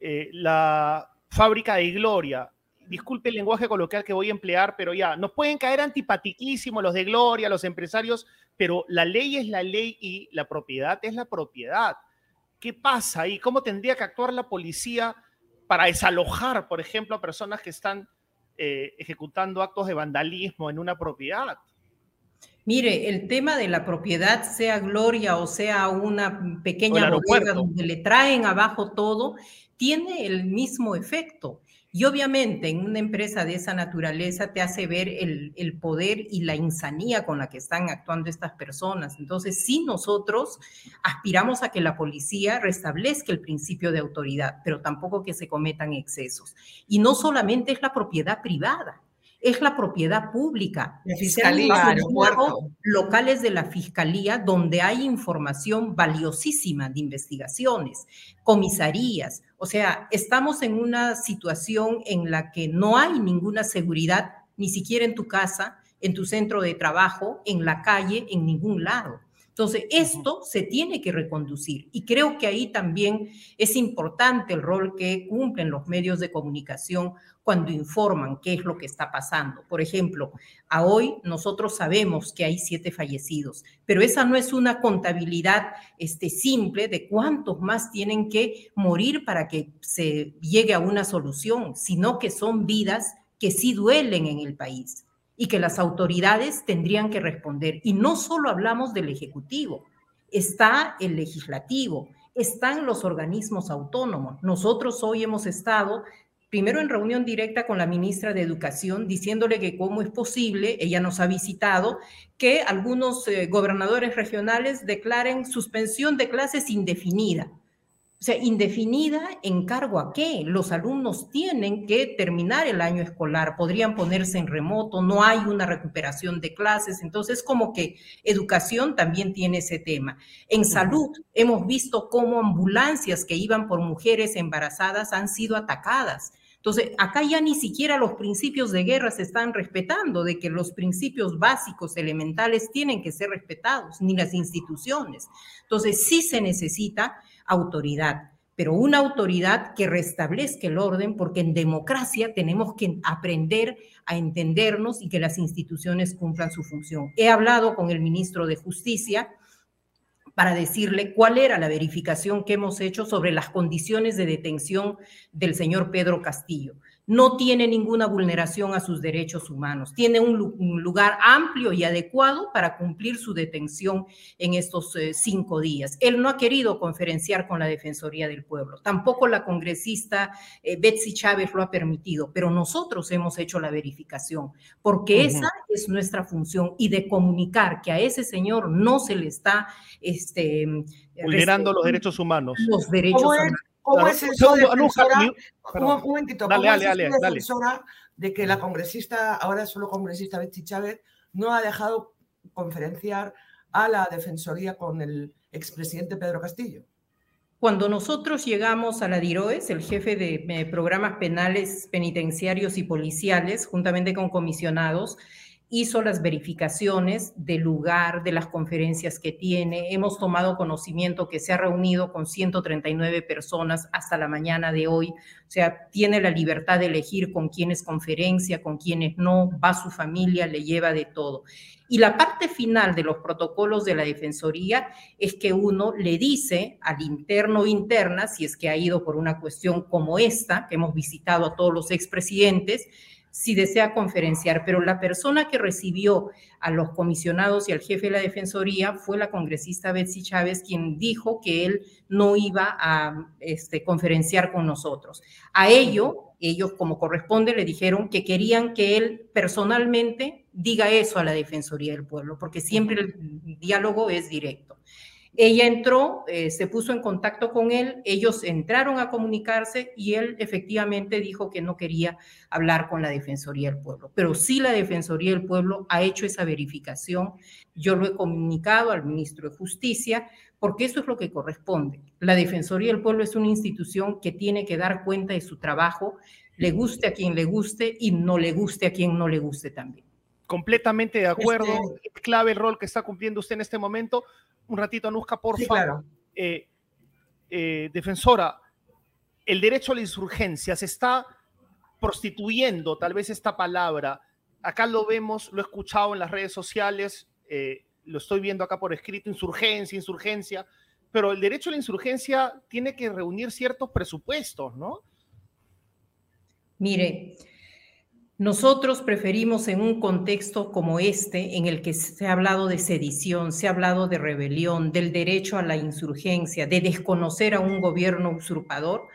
eh, la fábrica de Gloria disculpe el lenguaje coloquial que voy a emplear, pero ya, nos pueden caer antipatiquísimos los de Gloria, los empresarios, pero la ley es la ley y la propiedad es la propiedad. ¿Qué pasa ahí? ¿Cómo tendría que actuar la policía para desalojar, por ejemplo, a personas que están eh, ejecutando actos de vandalismo en una propiedad? Mire, el tema de la propiedad, sea Gloria o sea una pequeña bodega donde le traen abajo todo, tiene el mismo efecto. Y obviamente en una empresa de esa naturaleza te hace ver el, poder y la insanía con la que están actuando estas personas. Entonces, sí nosotros aspiramos a que la policía restablezca el principio de autoridad, pero tampoco que se cometan excesos. Y no solamente es la propiedad privada, es la propiedad pública. La fiscalía, locales de la fiscalía donde hay información valiosísima de investigaciones, comisarías. O sea, estamos en una situación en la que no hay ninguna seguridad, ni siquiera en tu casa, en tu centro de trabajo, en la calle, en ningún lado. Entonces, esto se tiene que reconducir y creo que ahí también es importante el rol que cumplen los medios de comunicación cuando informan qué es lo que está pasando. Por ejemplo, a hoy nosotros sabemos que hay siete fallecidos, pero esa no es una contabilidad este, simple de cuántos más tienen que morir para que se llegue a una solución, sino que son vidas que sí duelen en el país y que las autoridades tendrían que responder. Y no solo hablamos del Ejecutivo, está el legislativo, están los organismos autónomos. Nosotros hoy hemos estado primero en reunión directa con la ministra de Educación, diciéndole que cómo es posible, ella nos ha visitado, que algunos eh, gobernadores regionales declaren suspensión de clases indefinida. Sea, indefinida en cargo a qué? Los alumnos tienen que terminar el año escolar, podrían ponerse en remoto, no hay una recuperación de clases, entonces como que educación también tiene ese tema. En salud hemos visto cómo ambulancias que iban por mujeres embarazadas han sido atacadas. Entonces, acá ya ni siquiera los principios de guerra se están respetando, de que los principios básicos, elementales, tienen que ser respetados, ni las instituciones. Entonces, sí se necesita autoridad, pero una autoridad que restablezca el orden, porque en democracia tenemos que aprender a entendernos y que las instituciones cumplan su función. He hablado con el ministro de Justicia para decirle cuál era la verificación que hemos hecho sobre las condiciones de detención del señor Pedro Castillo no tiene ninguna vulneración a sus derechos humanos, tiene un, lugar amplio y adecuado para cumplir su detención en estos eh, cinco días. Él no ha querido conferenciar con la Defensoría del Pueblo, tampoco la congresista eh, Betsy Chávez lo ha permitido, pero nosotros hemos hecho la verificación, porque esa es nuestra función y de comunicar que a ese señor no se le está... Este, vulnerando los derechos humanos. Los derechos humanos. ¿Cómo es eso, defensora? un, momentito, ¿cómo es defensora de que la congresista, ahora solo congresista Betsy Chávez, no ha dejado conferenciar a la defensoría con el expresidente Pedro Castillo? Cuando nosotros llegamos a la DIROES, el jefe de eh, programas penales, penitenciarios y policiales, juntamente con comisionados, hizo las verificaciones del lugar, de las conferencias que tiene. Hemos tomado conocimiento que se ha reunido con 139 personas hasta la mañana de hoy. O sea, tiene la libertad de elegir con quiénes conferencia, con quiénes no, va su familia, le lleva de todo. Y la parte final de los protocolos de la Defensoría es que uno le dice al interno o interna, si es que ha ido por una cuestión como esta, que hemos visitado a todos los expresidentes, si desea conferenciar, pero la persona que recibió a los comisionados y al jefe de la Defensoría fue la congresista Betsy Chávez, quien dijo que él no iba a este, conferenciar con nosotros. A ello, ellos como corresponde le dijeron que querían que él personalmente diga eso a la Defensoría del Pueblo, porque siempre el diálogo es directo. Ella entró, eh, se puso en contacto con él, ellos entraron a comunicarse y él efectivamente dijo que no quería hablar con la Defensoría del Pueblo. Pero sí la Defensoría del Pueblo ha hecho esa verificación. Yo lo he comunicado al ministro de Justicia porque eso es lo que corresponde. La Defensoría del Pueblo es una institución que tiene que dar cuenta de su trabajo, le guste a quien le guste y no le guste a quien no le guste también. Completamente de acuerdo. Este es clave el rol que está cumpliendo usted en este momento un ratito, Anuska, por favor. Eh, eh, defensora, el derecho a la insurgencia se está prostituyendo, tal vez esta palabra. Acá lo vemos, lo he escuchado en las redes sociales, eh, lo estoy viendo acá por escrito, insurgencia, insurgencia, pero el derecho a la insurgencia tiene que reunir ciertos presupuestos, ¿no? Mire, nosotros preferimos en un contexto como este, en el que se ha hablado de sedición, se ha hablado de rebelión, del derecho a la insurgencia, de desconocer a un gobierno usurpador,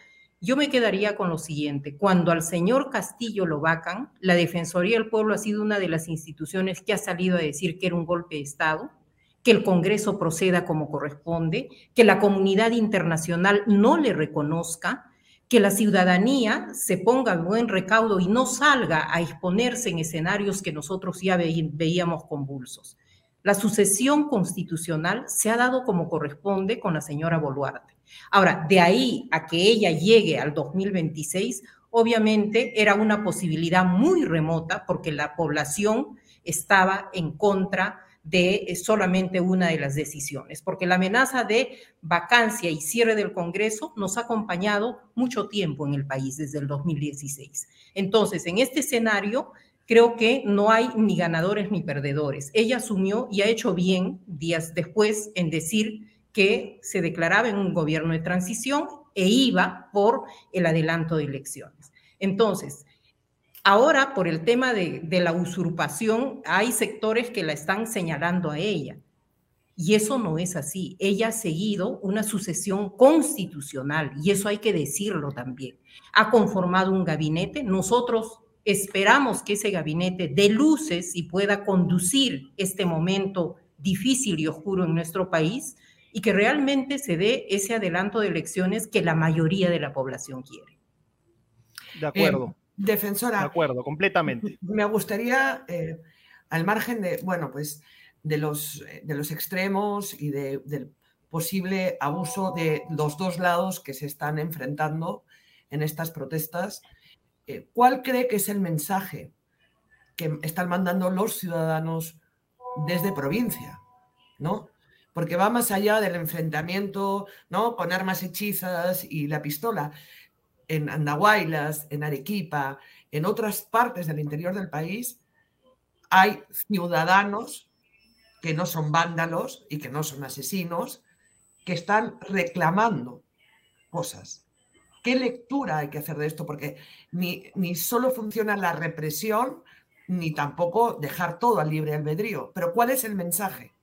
yo me quedaría con lo siguiente. Cuando al señor Castillo lo vacan, la Defensoría del Pueblo ha sido una de las instituciones que ha salido a decir que era un golpe de Estado, que el Congreso proceda como corresponde, que la comunidad internacional no le reconozca, que la ciudadanía se ponga en buen recaudo y no salga a exponerse en escenarios que nosotros ya veíamos convulsos. La sucesión constitucional se ha dado como corresponde con la señora Boluarte. Ahora, de ahí a que ella llegue al 2026, obviamente era una posibilidad muy remota porque la población estaba en contra de eh, solamente una de las decisiones, porque la amenaza de vacancia y cierre del Congreso nos ha acompañado mucho tiempo en el país desde el 2016. Entonces, en este escenario, creo que no hay ni ganadores ni perdedores. Ella asumió y ha hecho bien días después en decir que se declaraba en un gobierno de transición e iba por el adelanto de elecciones. Entonces, Ahora, por el tema de, la usurpación, hay sectores que la están señalando a ella. Y eso no es así. Ella ha seguido una sucesión constitucional, y eso hay que decirlo también. Ha conformado un gabinete. Nosotros esperamos que ese gabinete dé luces y pueda conducir este momento difícil y oscuro en nuestro país y que realmente se dé ese adelanto de elecciones que la mayoría de la población quiere. De acuerdo. Defensora. De acuerdo, completamente. [laughs] Me gustaría, eh, al margen de, bueno, pues de los, de los extremos y del posible abuso de los dos lados que se están enfrentando en estas protestas, eh, ¿cuál cree que es el mensaje que están mandando los ciudadanos desde provincia? ¿No? Porque va más allá del enfrentamiento, ¿no? Poner más hechizas y la pistola en Andahuaylas, en Arequipa, en otras partes del interior del país, hay ciudadanos que no son vándalos y que no son asesinos, que están reclamando cosas. ¿Qué lectura hay que hacer de esto? Porque ni, ni solo funciona la represión, ni tampoco dejar todo al libre albedrío. Pero ¿cuál es el mensaje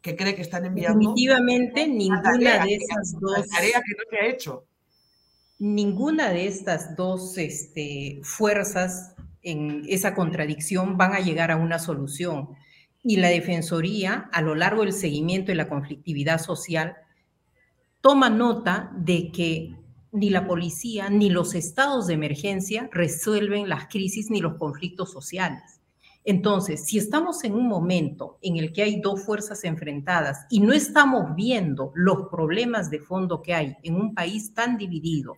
que cree que están enviando? Definitivamente ninguna de esas dos. La tarea que no se ha hecho ninguna de estas dos este, fuerzas en esa contradicción van a llegar a una solución. Y la Defensoría, a lo largo del seguimiento y la conflictividad social, toma nota de que ni la policía ni los estados de emergencia resuelven las crisis ni los conflictos sociales. Entonces, si estamos en un momento en el que hay dos fuerzas enfrentadas y no estamos viendo los problemas de fondo que hay en un país tan dividido,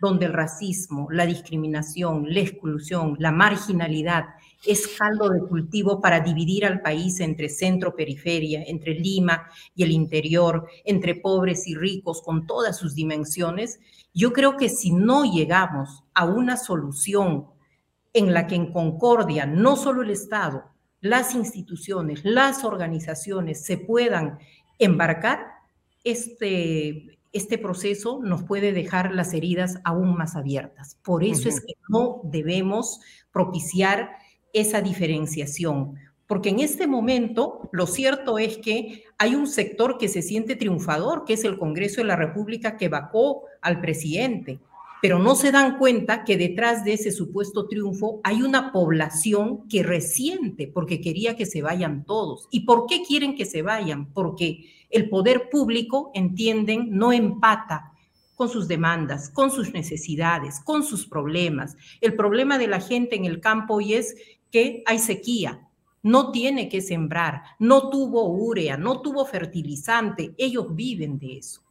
donde el racismo, la discriminación, la exclusión, la marginalidad es caldo de cultivo para dividir al país entre centro-periferia, entre Lima y el interior, entre pobres y ricos, con todas sus dimensiones, yo creo que si no llegamos a una solución en la que en concordia no solo el Estado, las instituciones, las organizaciones se puedan embarcar, este, este proceso nos puede dejar las heridas aún más abiertas. Por eso es que no debemos propiciar esa diferenciación, porque en este momento lo cierto es que hay un sector que se siente triunfador, que es el Congreso de la República que vacó al presidente, pero no se dan cuenta que detrás de ese supuesto triunfo hay una población que resiente porque quería que se vayan todos. ¿Y por qué quieren que se vayan? Porque el poder público, entienden, no empata con sus demandas, con sus necesidades, con sus problemas. El problema de la gente en el campo hoy es que hay sequía, no tiene que sembrar, no tuvo urea, no tuvo fertilizante, ellos viven de eso.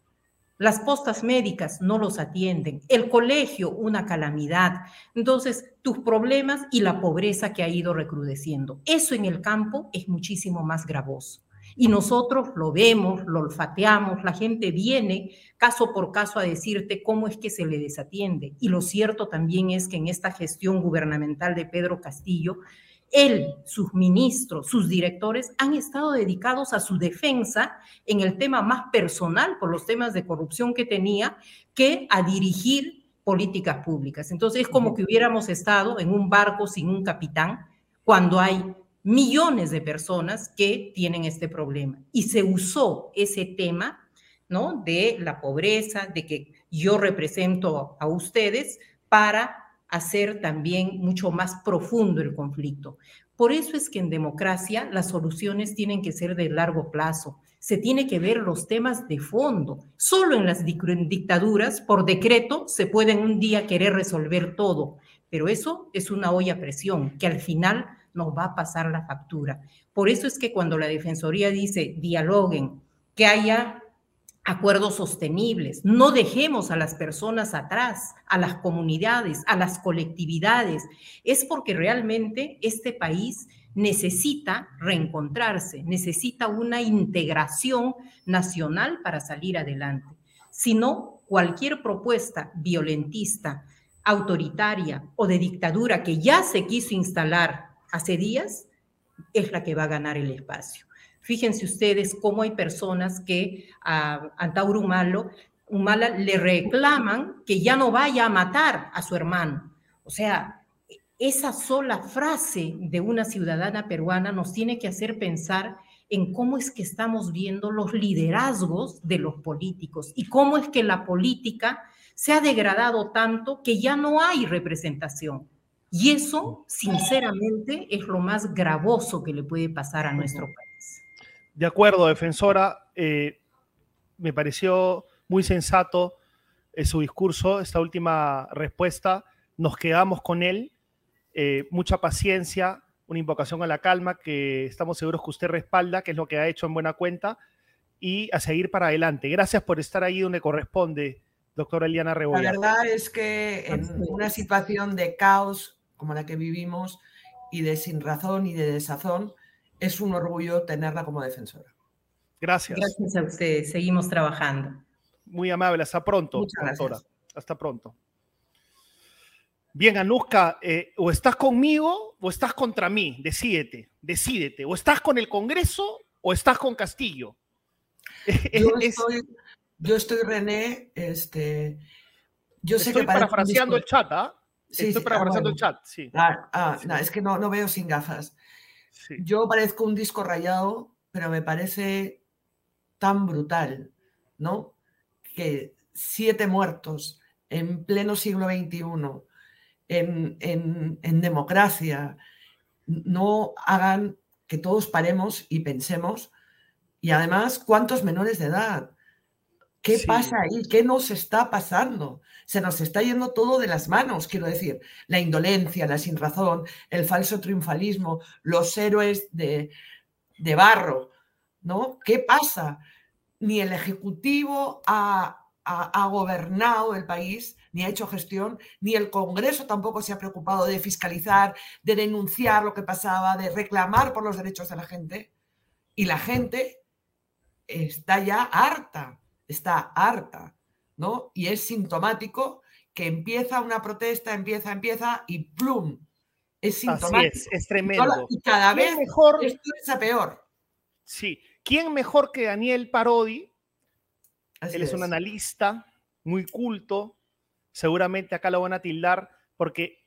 Las postas médicas no los atienden, el colegio una calamidad. Entonces, tus problemas y la pobreza que ha ido recrudeciendo. Eso en el campo es muchísimo más gravoso. Y nosotros lo vemos, lo olfateamos, la gente viene caso por caso a decirte cómo es que se le desatiende. Y lo cierto también es que en esta gestión gubernamental de Pedro Castillo, él, sus ministros, sus directores han estado dedicados a su defensa en el tema más personal por los temas de corrupción que tenía que a dirigir políticas públicas. Entonces es como que hubiéramos estado en un barco sin un capitán cuando hay millones de personas que tienen este problema. Y se usó ese tema, ¿no? De la pobreza, de que yo represento a ustedes para hacer también mucho más profundo el conflicto. Por eso es que en democracia las soluciones tienen que ser de largo plazo. Se tiene que ver los temas de fondo. Solo en las dictaduras, por decreto, se pueden un día querer resolver todo. Pero eso es una olla a presión que al final nos va a pasar la factura. Por eso es que cuando la Defensoría dice dialoguen, que haya acuerdos sostenibles. No dejemos a las personas atrás, a las comunidades, a las colectividades. Es porque realmente este país necesita reencontrarse, necesita una integración nacional para salir adelante. Si no, cualquier propuesta violentista, autoritaria o de dictadura que ya se quiso instalar hace días es la que va a ganar el espacio. Fíjense ustedes cómo hay personas que a, Antauro Humala le reclaman que ya no vaya a matar a su hermano. O sea, esa sola frase de una ciudadana peruana nos tiene que hacer pensar en cómo es que estamos viendo los liderazgos de los políticos y cómo es que la política se ha degradado tanto que ya no hay representación. Y eso, sinceramente, es lo más gravoso que le puede pasar a nuestro país. De acuerdo, defensora, eh, me pareció muy sensato eh, su discurso, esta última respuesta. Nos quedamos con él. Eh, mucha paciencia, una invocación a la calma que estamos seguros que usted respalda, que es lo que ha hecho en buena cuenta, y a seguir para adelante. Gracias por estar ahí donde corresponde, doctora Eliana Rebollar. La verdad es que en una situación de caos como la que vivimos y de sin razón y de desazón, es un orgullo tenerla como defensora. Gracias. Gracias a ustedes. Seguimos trabajando. Muy amable. Hasta pronto, doctora. Hasta pronto. Bien, Anuska, eh, o estás conmigo o estás contra mí. Decídete, decídete. O estás con el Congreso o estás con Castillo. [laughs] Yo, estoy, René, este, yo sé estoy parafraseando el chat, ¿ah? Sí, estoy parafraseando el chat, sí. Ah, ah es que no, no veo sin gafas. Yo parezco un disco rayado, pero me parece tan brutal, ¿no? Que siete muertos en pleno siglo XXI, en, en democracia, no hagan que todos paremos y pensemos. Y además, ¿cuántos menores de edad? ¿Qué pasa ahí? ¿Qué nos está pasando? Se nos está yendo todo de las manos, quiero decir, la indolencia, la sinrazón, el falso triunfalismo, los héroes de, barro, ¿no? ¿Qué pasa? Ni el Ejecutivo ha, ha gobernado el país, ni ha hecho gestión, ni el Congreso tampoco se ha preocupado de fiscalizar, de denunciar lo que pasaba, de reclamar por los derechos de la gente. Y la gente está ya harta está harta, ¿no? Y es sintomático que empieza una protesta, empieza, empieza y ¡plum! Es sintomático. es, es tremendo. Y cada vez mejor, esto es a peor. Sí. ¿Quién mejor que Daniel Parodi Él es, un analista muy culto. Seguramente acá lo van a tildar porque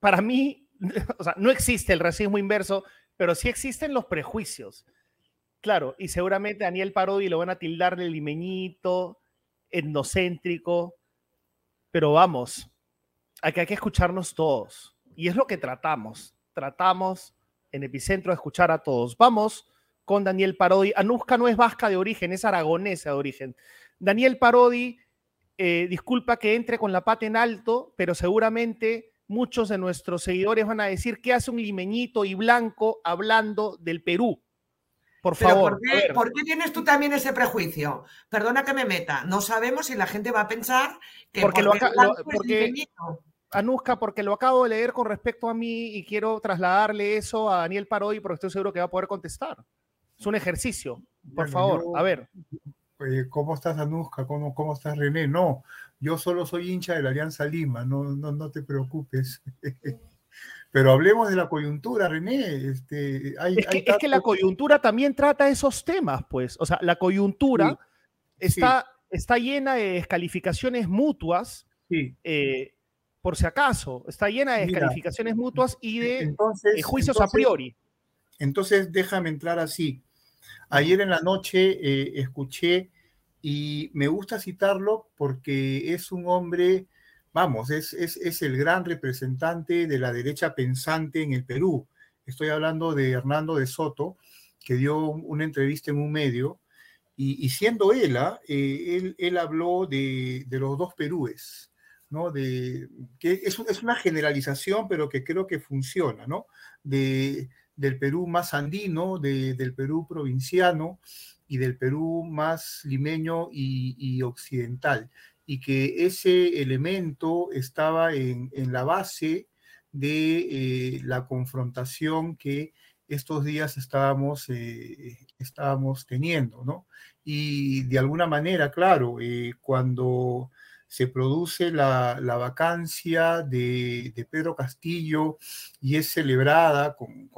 para mí, [laughs] o sea, no existe el racismo inverso, pero sí existen los prejuicios. Claro, y seguramente Daniel Parodi lo van a tildar de limeñito, etnocéntrico, pero vamos, aquí hay que escucharnos todos. Y es lo que tratamos. Tratamos en Epicentro de escuchar a todos. Vamos con Daniel Parodi. Anuska no es vasca de origen, es aragonesa de origen. Daniel Parodi, eh, disculpa que entre con la pata en alto, pero seguramente muchos de nuestros seguidores van a decir que hace un limeñito y blanco hablando del Perú. Por favor. Por qué, tienes tú también ese prejuicio? Perdona que me meta. No sabemos si la gente va a pensar que porque, lo, porque Anuska, porque lo acabo de leer con respecto a mí y quiero trasladarle eso a Daniel Parodi porque estoy seguro que va a poder contestar. Es un ejercicio. Por favor, a ver. ¿Cómo estás, Anuska? ¿Cómo, ¿Cómo estás, René? No, yo solo soy hincha de la Alianza Lima, no, no, no te preocupes. [laughs] Pero hablemos de la coyuntura, René. Este, es, que, la coyuntura también trata esos temas, pues. O sea, la coyuntura está, está llena de descalificaciones mutuas. Eh, por si acaso, está llena de descalificaciones mutuas y de eh, juicios a priori. Entonces, déjame entrar así. Ayer en la noche eh, escuché, y me gusta citarlo porque es un hombre, vamos, es, es, el gran representante de la derecha pensante en el Perú. Estoy hablando de Hernando de Soto, que dio una entrevista en un medio, y, siendo él, ¿ah? eh, él, él, habló de, de, los dos Perúes, ¿no? De, que es, es, una generalización, pero que creo que funciona, ¿no? De, del Perú más andino, del Perú provinciano y del Perú más limeño y, occidental, y que ese elemento estaba en, la base de eh, la confrontación que estos días estábamos, eh, estábamos teniendo, ¿no? Y de alguna manera, claro, eh, cuando se produce la, vacancia de, Pedro Castillo y es celebrada con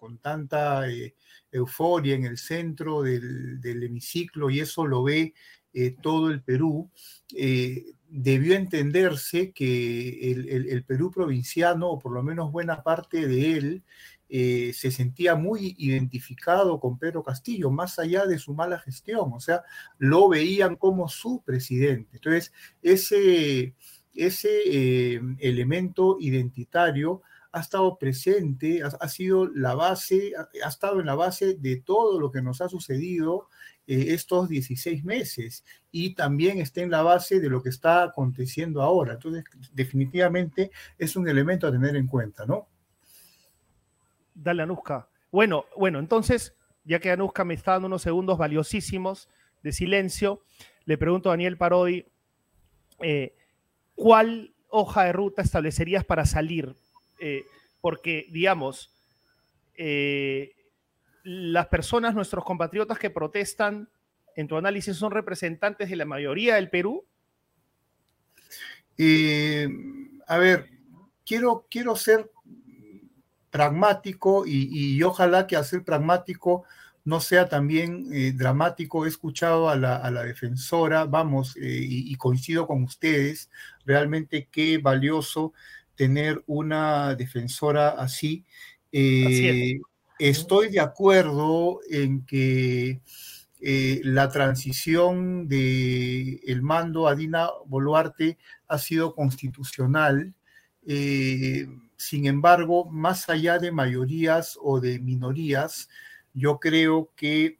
con tanta eh, euforia en el centro del, hemiciclo y eso lo ve eh, todo el Perú, eh, debió entenderse que el, Perú provinciano, o por lo menos buena parte de él, se sentía muy identificado con Pedro Castillo, más allá de su mala gestión, o sea, lo veían como su presidente. Entonces, ese, ese elemento identitario ha estado presente, ha, sido la base, ha, estado en la base de todo lo que nos ha sucedido eh, estos 16 meses y también está en la base de lo que está aconteciendo ahora. Entonces, definitivamente es un elemento a tener en cuenta, ¿no? Dale, Anuska. Bueno, bueno, entonces, ya que Anuska me está dando unos segundos valiosísimos de silencio, le pregunto a Daniel Parodi, eh, ¿cuál hoja de ruta establecerías para salir eh, porque, digamos, las personas, nuestros compatriotas que protestan, en tu análisis, son representantes de la mayoría del Perú? Eh, a ver, quiero, quiero ser pragmático y, ojalá que hacer pragmático no sea también dramático. He escuchado a la, defensora, vamos, y, coincido con ustedes, realmente qué valioso tener una defensora así. Eh, estoy de acuerdo en que eh, la transición del el mando a Dina Boluarte ha sido constitucional. Eh, sin embargo, más allá de mayorías o de minorías, yo creo que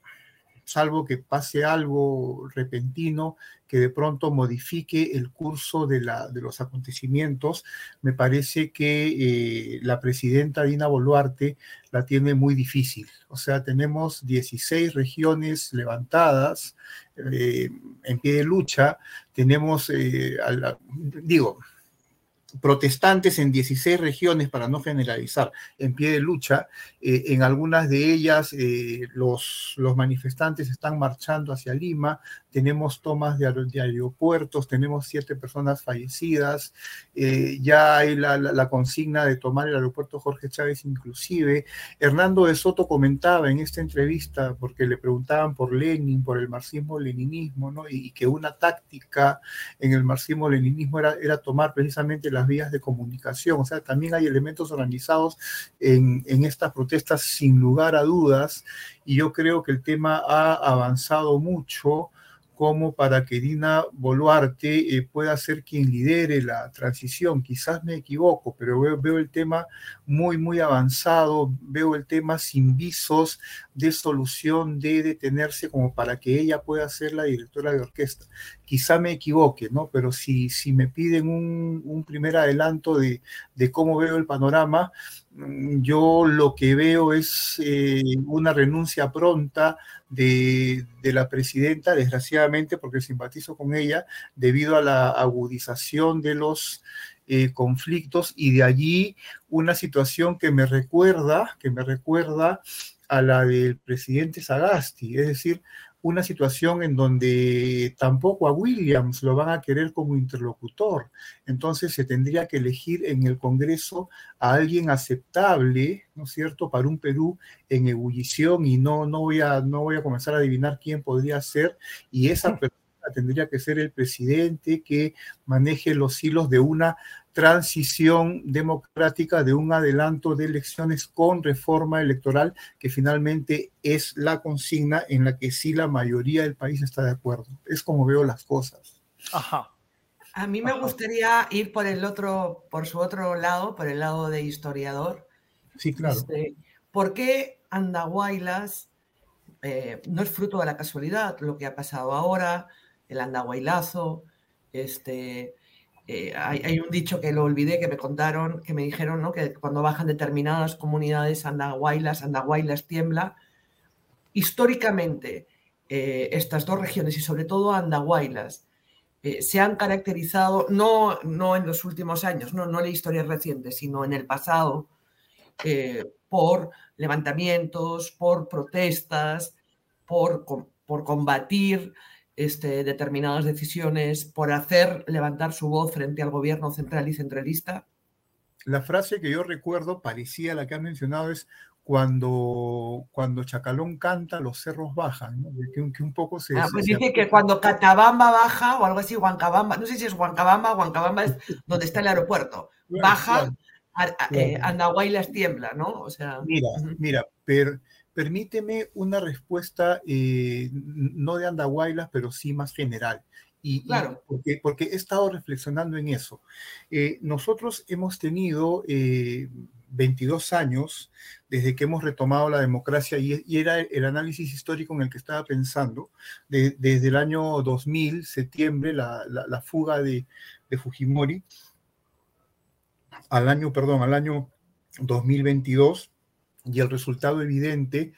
salvo que pase algo repentino que de pronto modifique el curso de, la, de los acontecimientos, me parece que eh, la presidenta Dina Boluarte la tiene muy difícil. O sea, tenemos 16 regiones levantadas eh, en pie de lucha, tenemos, eh, digo, protestantes en 16 regiones, para no generalizar, en pie de lucha. Eh, en algunas de ellas eh, los, los, manifestantes están marchando hacia Lima, tenemos tomas de, aeropuertos, tenemos siete personas fallecidas, eh, ya hay la, la, consigna de tomar el aeropuerto Jorge Chávez inclusive. Hernando de Soto comentaba en esta entrevista, porque le preguntaban por Lenin, por el marxismo-leninismo, ¿no? y, que una táctica en el marxismo-leninismo era, era tomar precisamente la vías de comunicación. O sea, también hay elementos organizados en, en estas protestas sin lugar a dudas y yo creo que el tema ha avanzado mucho como para que Dina Boluarte eh, pueda ser quien lidere la transición. Quizás me equivoco, pero veo, el tema muy, muy avanzado, veo el tema sin visos de solución de detenerse como para que ella pueda ser la directora de orquesta. Quizá me equivoque, ¿no? Pero si, si me piden un, un primer adelanto de, de cómo veo el panorama, yo lo que veo es eh, una renuncia pronta de, la presidenta, desgraciadamente, porque simpatizo con ella, debido a la agudización de los eh, conflictos y de allí una situación que me recuerda, que me recuerda a la del presidente Sagasti, es decir, una situación en donde tampoco a Williams lo van a querer como interlocutor. Entonces se tendría que elegir en el Congreso a alguien aceptable, ¿no es cierto?, para un Perú en ebullición y no, no, voy, a, no voy a comenzar a adivinar quién podría ser y esa persona [laughs] tendría que ser el presidente que maneje los hilos de una transición democrática, de un adelanto de elecciones con reforma electoral, que finalmente es la consigna en la que sí la mayoría del país está de acuerdo. Es como veo las cosas. Ajá. A mí me Ajá. gustaría ir por el otro, por su otro lado, por el lado de historiador. Sí, claro. Este, ¿Por qué Andahuaylas eh, no es fruto de la casualidad lo que ha pasado ahora, el Andahuaylazo, este, eh, hay, un dicho que lo olvidé, que me contaron, que me dijeron, ¿no? Que cuando bajan determinadas comunidades andahuaylas, andahuaylas tiembla. Históricamente, eh, estas dos regiones y sobre todo andahuaylas eh, se han caracterizado, no, no en los últimos años, no, no en la historia reciente, sino en el pasado, por levantamientos, por protestas, por, por combatir este, determinadas decisiones por hacer levantar su voz frente al gobierno central y centralista? La frase que yo recuerdo, parecía la que ha mencionado, es cuando, cuando Chacalón canta, los cerros bajan, ¿no? que, que, un poco se... Ah, pues se, dice se... que cuando Catabamba baja, o algo así, Huancabamba, no sé si es Huancabamba, Huancabamba es donde está el aeropuerto, claro, baja, claro, a, a, claro. eh, Andahuaylas tiembla, ¿no? O sea... Mira, uh -huh. mira, pero permíteme una respuesta eh, no de Andahuaylas, pero sí más general. Y, claro. y porque, porque, he estado reflexionando en eso. Eh, nosotros hemos tenido eh, 22 años desde que hemos retomado la democracia y, y, era el análisis histórico en el que estaba pensando, de, desde el año 2000, septiembre, la, la, la fuga de, de, Fujimori, al año, perdón, al año 2022 y el resultado evidente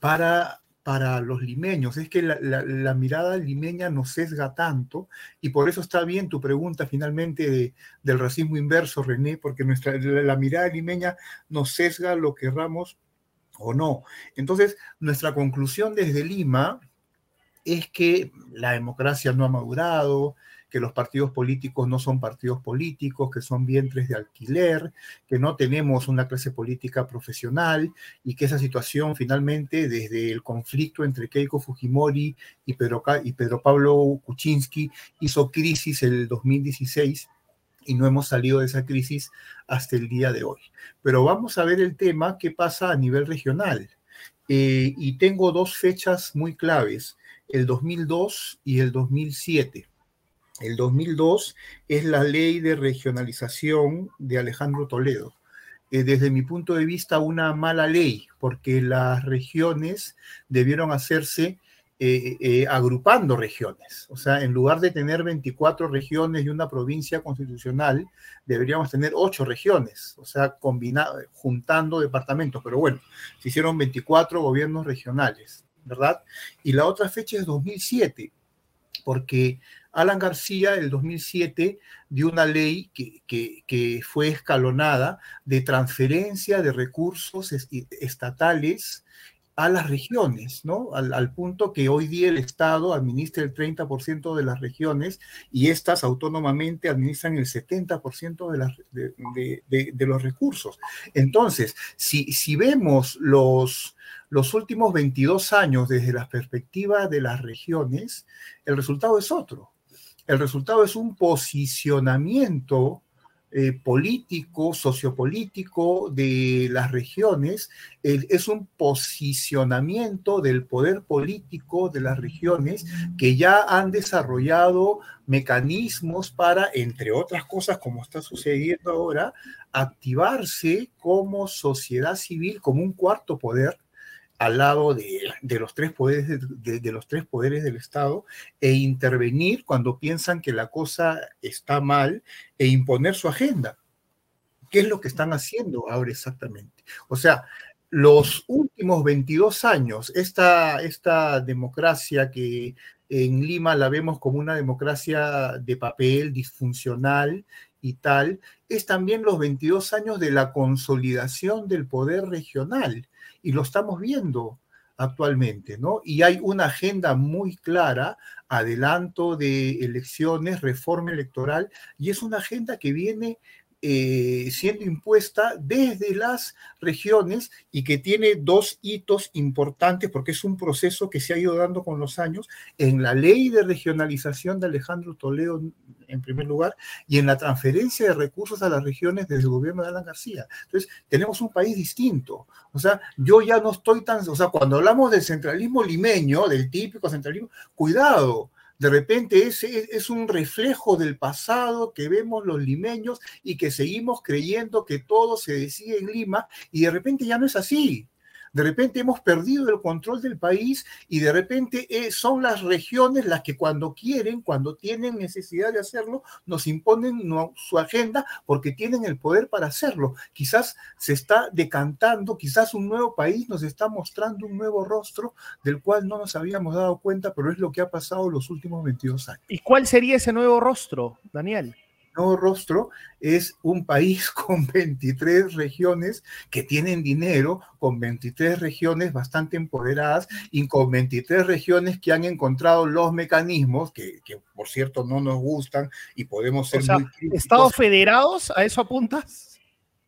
para, para los limeños es que la, la, mirada limeña nos sesga tanto y por eso está bien tu pregunta finalmente de, del racismo inverso, René, porque nuestra, la, la mirada limeña nos sesga lo querramos o no. Entonces, nuestra conclusión desde Lima es que la democracia no ha madurado, que los partidos políticos no son partidos políticos, que son vientres de alquiler, que no tenemos una clase política profesional y que esa situación finalmente desde el conflicto entre Keiko Fujimori y Pedro, y Pedro Pablo Kuczynski hizo crisis el 2016 y no hemos salido de esa crisis hasta el día de hoy. Pero vamos a ver el tema, qué pasa a nivel regional. Eh, y tengo dos fechas muy claves, el 2002 y el 2007. El 2002 es la ley de regionalización de Alejandro Toledo. Eh, desde mi punto de vista, una mala ley, porque las regiones debieron hacerse eh, eh, agrupando regiones. O sea, en lugar de tener 24 regiones y una provincia constitucional, deberíamos tener 8 regiones, o sea, juntando departamentos. Pero bueno, se hicieron 24 gobiernos regionales, ¿verdad? Y la otra fecha es 2007, porque Alan García, el 2007, dio una ley que, fue escalonada de transferencia de recursos estatales a las regiones, ¿no? Al, punto que hoy día el Estado administra el 30% de las regiones y estas autónomamente administran el 70% de, los recursos. Entonces, si, si vemos los, los últimos 22 años desde la perspectiva de las regiones, el resultado es otro. El resultado es un posicionamiento eh, político, sociopolítico de las regiones, es un posicionamiento del poder político de las regiones que ya han desarrollado mecanismos para, entre otras cosas, como está sucediendo ahora, activarse como sociedad civil, como un cuarto poder, al lado de, los tres poderes de, los tres poderes del Estado e intervenir cuando piensan que la cosa está mal e imponer su agenda. ¿Qué es lo que están haciendo ahora exactamente? O sea, los últimos 22 años, esta, esta democracia que en Lima la vemos como una democracia de papel, disfuncional y tal, es también los 22 años de la consolidación del poder regional y lo estamos viendo actualmente, ¿no? Y hay una agenda muy clara, adelanto de elecciones, reforma electoral, y es una agenda que viene eh, siendo impuesta desde las regiones y que tiene dos hitos importantes porque es un proceso que se ha ido dando con los años en la ley de regionalización de Alejandro Toledo en primer lugar y en la transferencia de recursos a las regiones desde el gobierno de Alan García. Entonces, tenemos un país distinto. O sea, yo ya no estoy tan, o sea, cuando hablamos del centralismo limeño, del típico centralismo, cuidado, de repente ese es un reflejo del pasado que vemos los limeños y que seguimos creyendo que todo se decide en Lima y de repente ya no es así. De repente hemos perdido el control del país y de repente eh, son las regiones las que cuando quieren, cuando tienen necesidad de hacerlo, nos imponen su agenda porque tienen el poder para hacerlo. Quizás se está decantando, quizás un nuevo país nos está mostrando un nuevo rostro del cual no nos habíamos dado cuenta, pero es lo que ha pasado los últimos 22 años. ¿Y cuál sería ese nuevo rostro, Daniel? Nuevo rostro es un país [laughs] con 23 regiones que tienen dinero, con 23 regiones bastante empoderadas y con 23 regiones que han encontrado los mecanismos que, por cierto no nos gustan y podemos ser muy. ¿Estados federados? ¿A eso apuntas?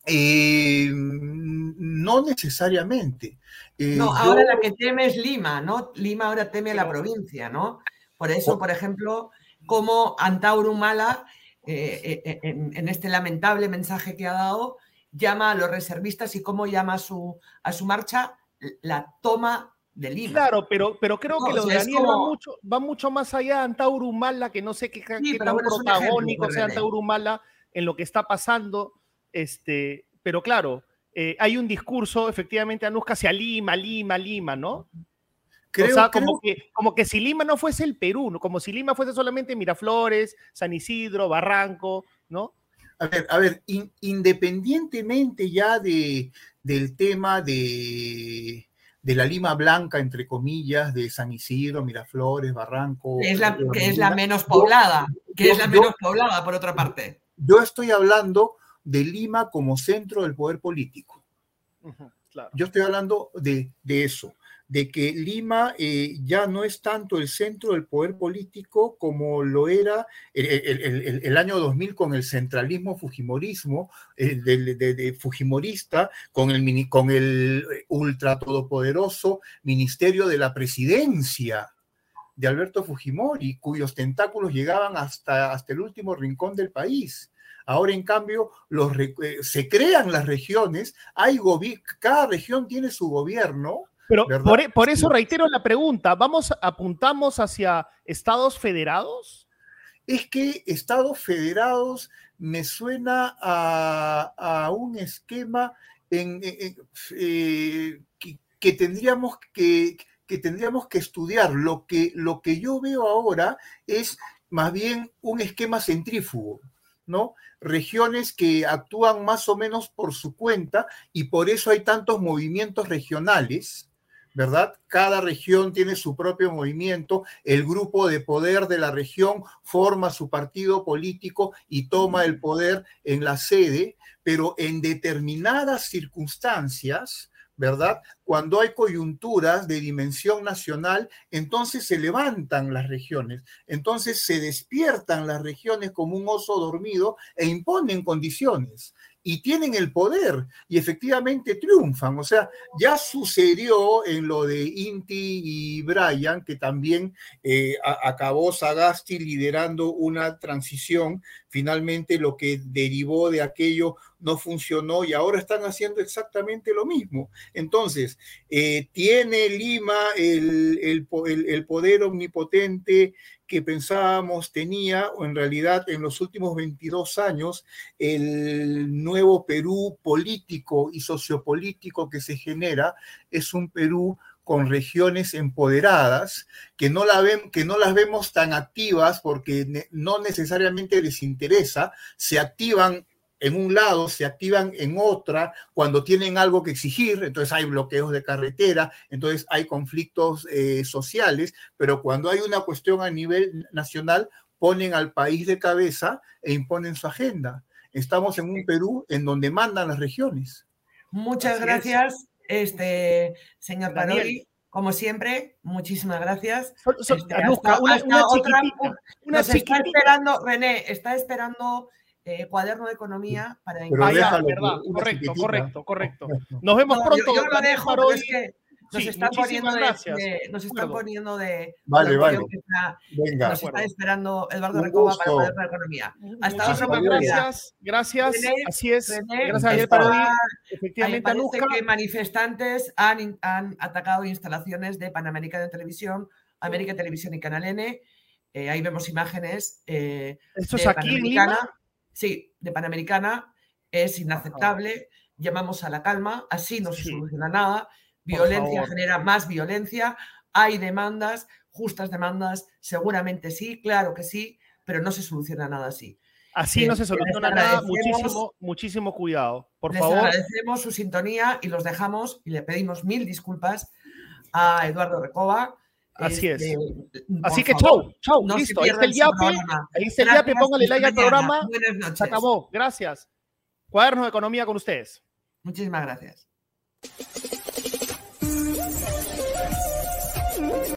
Eh, no necesariamente. Eh, no, ahora la que teme es Lima, ¿no? Lima ahora teme a la provincia, ¿no? Por eso, por ejemplo, como Antauro Mala eh, eh, en, este lamentable mensaje que ha dado, llama a los reservistas y cómo llama a su, a su marcha la toma de Lima. Claro, pero, pero creo que lo de Daniel va, mucho, va mucho más allá de Antauro Humala, que no sé qué, tan protagónico sea Antauro Humala en lo que está pasando. Este, pero claro, eh, hay un discurso, efectivamente, Anuska hacia Lima, Lima, Lima, ¿no? O sea, como, que, como que si Lima no fuese el Perú, como si Lima fuese solamente Miraflores, San Isidro, Barranco, ¿no? A ver, a ver, independientemente ya de, del tema de, de la Lima Blanca, entre comillas, de San Isidro, Miraflores, Barranco. Que es la, que es la menos poblada, que es la menos poblada, por otra parte. Yo estoy hablando de Lima como centro del poder político. Yo estoy hablando de, de eso de que Lima eh, ya no es tanto el centro del poder político como lo era el, año 2000 con el centralismo fujimorismo, eh, fujimorista, con el, con el ultra todopoderoso Ministerio de la Presidencia de Alberto Fujimori, cuyos tentáculos llegaban hasta, hasta el último rincón del país. Ahora, en cambio, los, eh, se crean las regiones, hay cada región tiene su gobierno, pero e, por, eso reitero la pregunta, ¿vamos, apuntamos hacia estados federados? Es que estados federados me suena a, un esquema en, eh, que, tendríamos que, que, tendríamos que estudiar. Lo que, lo que yo veo ahora es más bien un esquema centrífugo. ¿no? Regiones que actúan más o menos por su cuenta y por eso hay tantos movimientos regionales, ¿verdad? Cada región tiene su propio movimiento, el grupo de poder de la región forma su partido político y toma el poder en la sede, pero en determinadas circunstancias, ¿verdad? Cuando hay coyunturas de dimensión nacional, entonces se levantan las regiones, entonces se despiertan las regiones como un oso dormido e imponen condiciones y tienen el poder y efectivamente triunfan. O sea, ya sucedió en lo de Inti y Brian, que también eh, acabó Sagasti liderando una transición. Finalmente lo que derivó de aquello no funcionó y ahora están haciendo exactamente lo mismo. Entonces, eh, ¿tiene Lima el, el poder omnipotente que pensábamos tenía, o en realidad en los últimos 22 años, el nuevo Perú político y sociopolítico que se genera es un Perú con regiones empoderadas, que no, la ven, que no las vemos tan activas porque no necesariamente les interesa, se activan en un lado, se activan en otra cuando tienen algo que exigir, entonces hay bloqueos de carretera, entonces hay conflictos eh, sociales, pero cuando hay una cuestión a nivel nacional, ponen al país de cabeza e imponen su agenda. Estamos en un Perú en donde mandan las regiones. Muchas gracias, este, señor Paroli. Como siempre, muchísimas gracias. una, está esperando, René, está esperando eh, cuaderno de economía para ah, verdad, correcto, correcto, correcto. Nos vemos pronto. Yo, lo dejo, pero es que nos están poniendo de, nos están poniendo de vale, vale. Venga. Nos está esperando Eduardo Recoba para cuaderno de economía. Hasta otra gracias, gracias. Así es. René, gracias a Efectivamente, parece que manifestantes han, han atacado instalaciones de Panamericana Televisión, América Televisión y Canal N. Eh, ahí vemos imágenes. Eh, ¿Esto es aquí en Lima? Sí, de Panamericana, es inaceptable, llamamos a la calma, así no se soluciona nada, violencia genera más violencia, hay demandas, justas demandas, seguramente sí, claro que sí, pero no se soluciona nada así. Así no se soluciona nada, muchísimo, muchísimo cuidado, por les favor. agradecemos su sintonía y los dejamos y le pedimos mil disculpas a Eduardo Recoba, Así es. Este, Así que chau, chau, listo. Ahí está el yape. Ahí está el yape, póngale like al programa. Buenas noches. Se acabó. Gracias. Cuaderno de Economía con ustedes. Muchísimas gracias.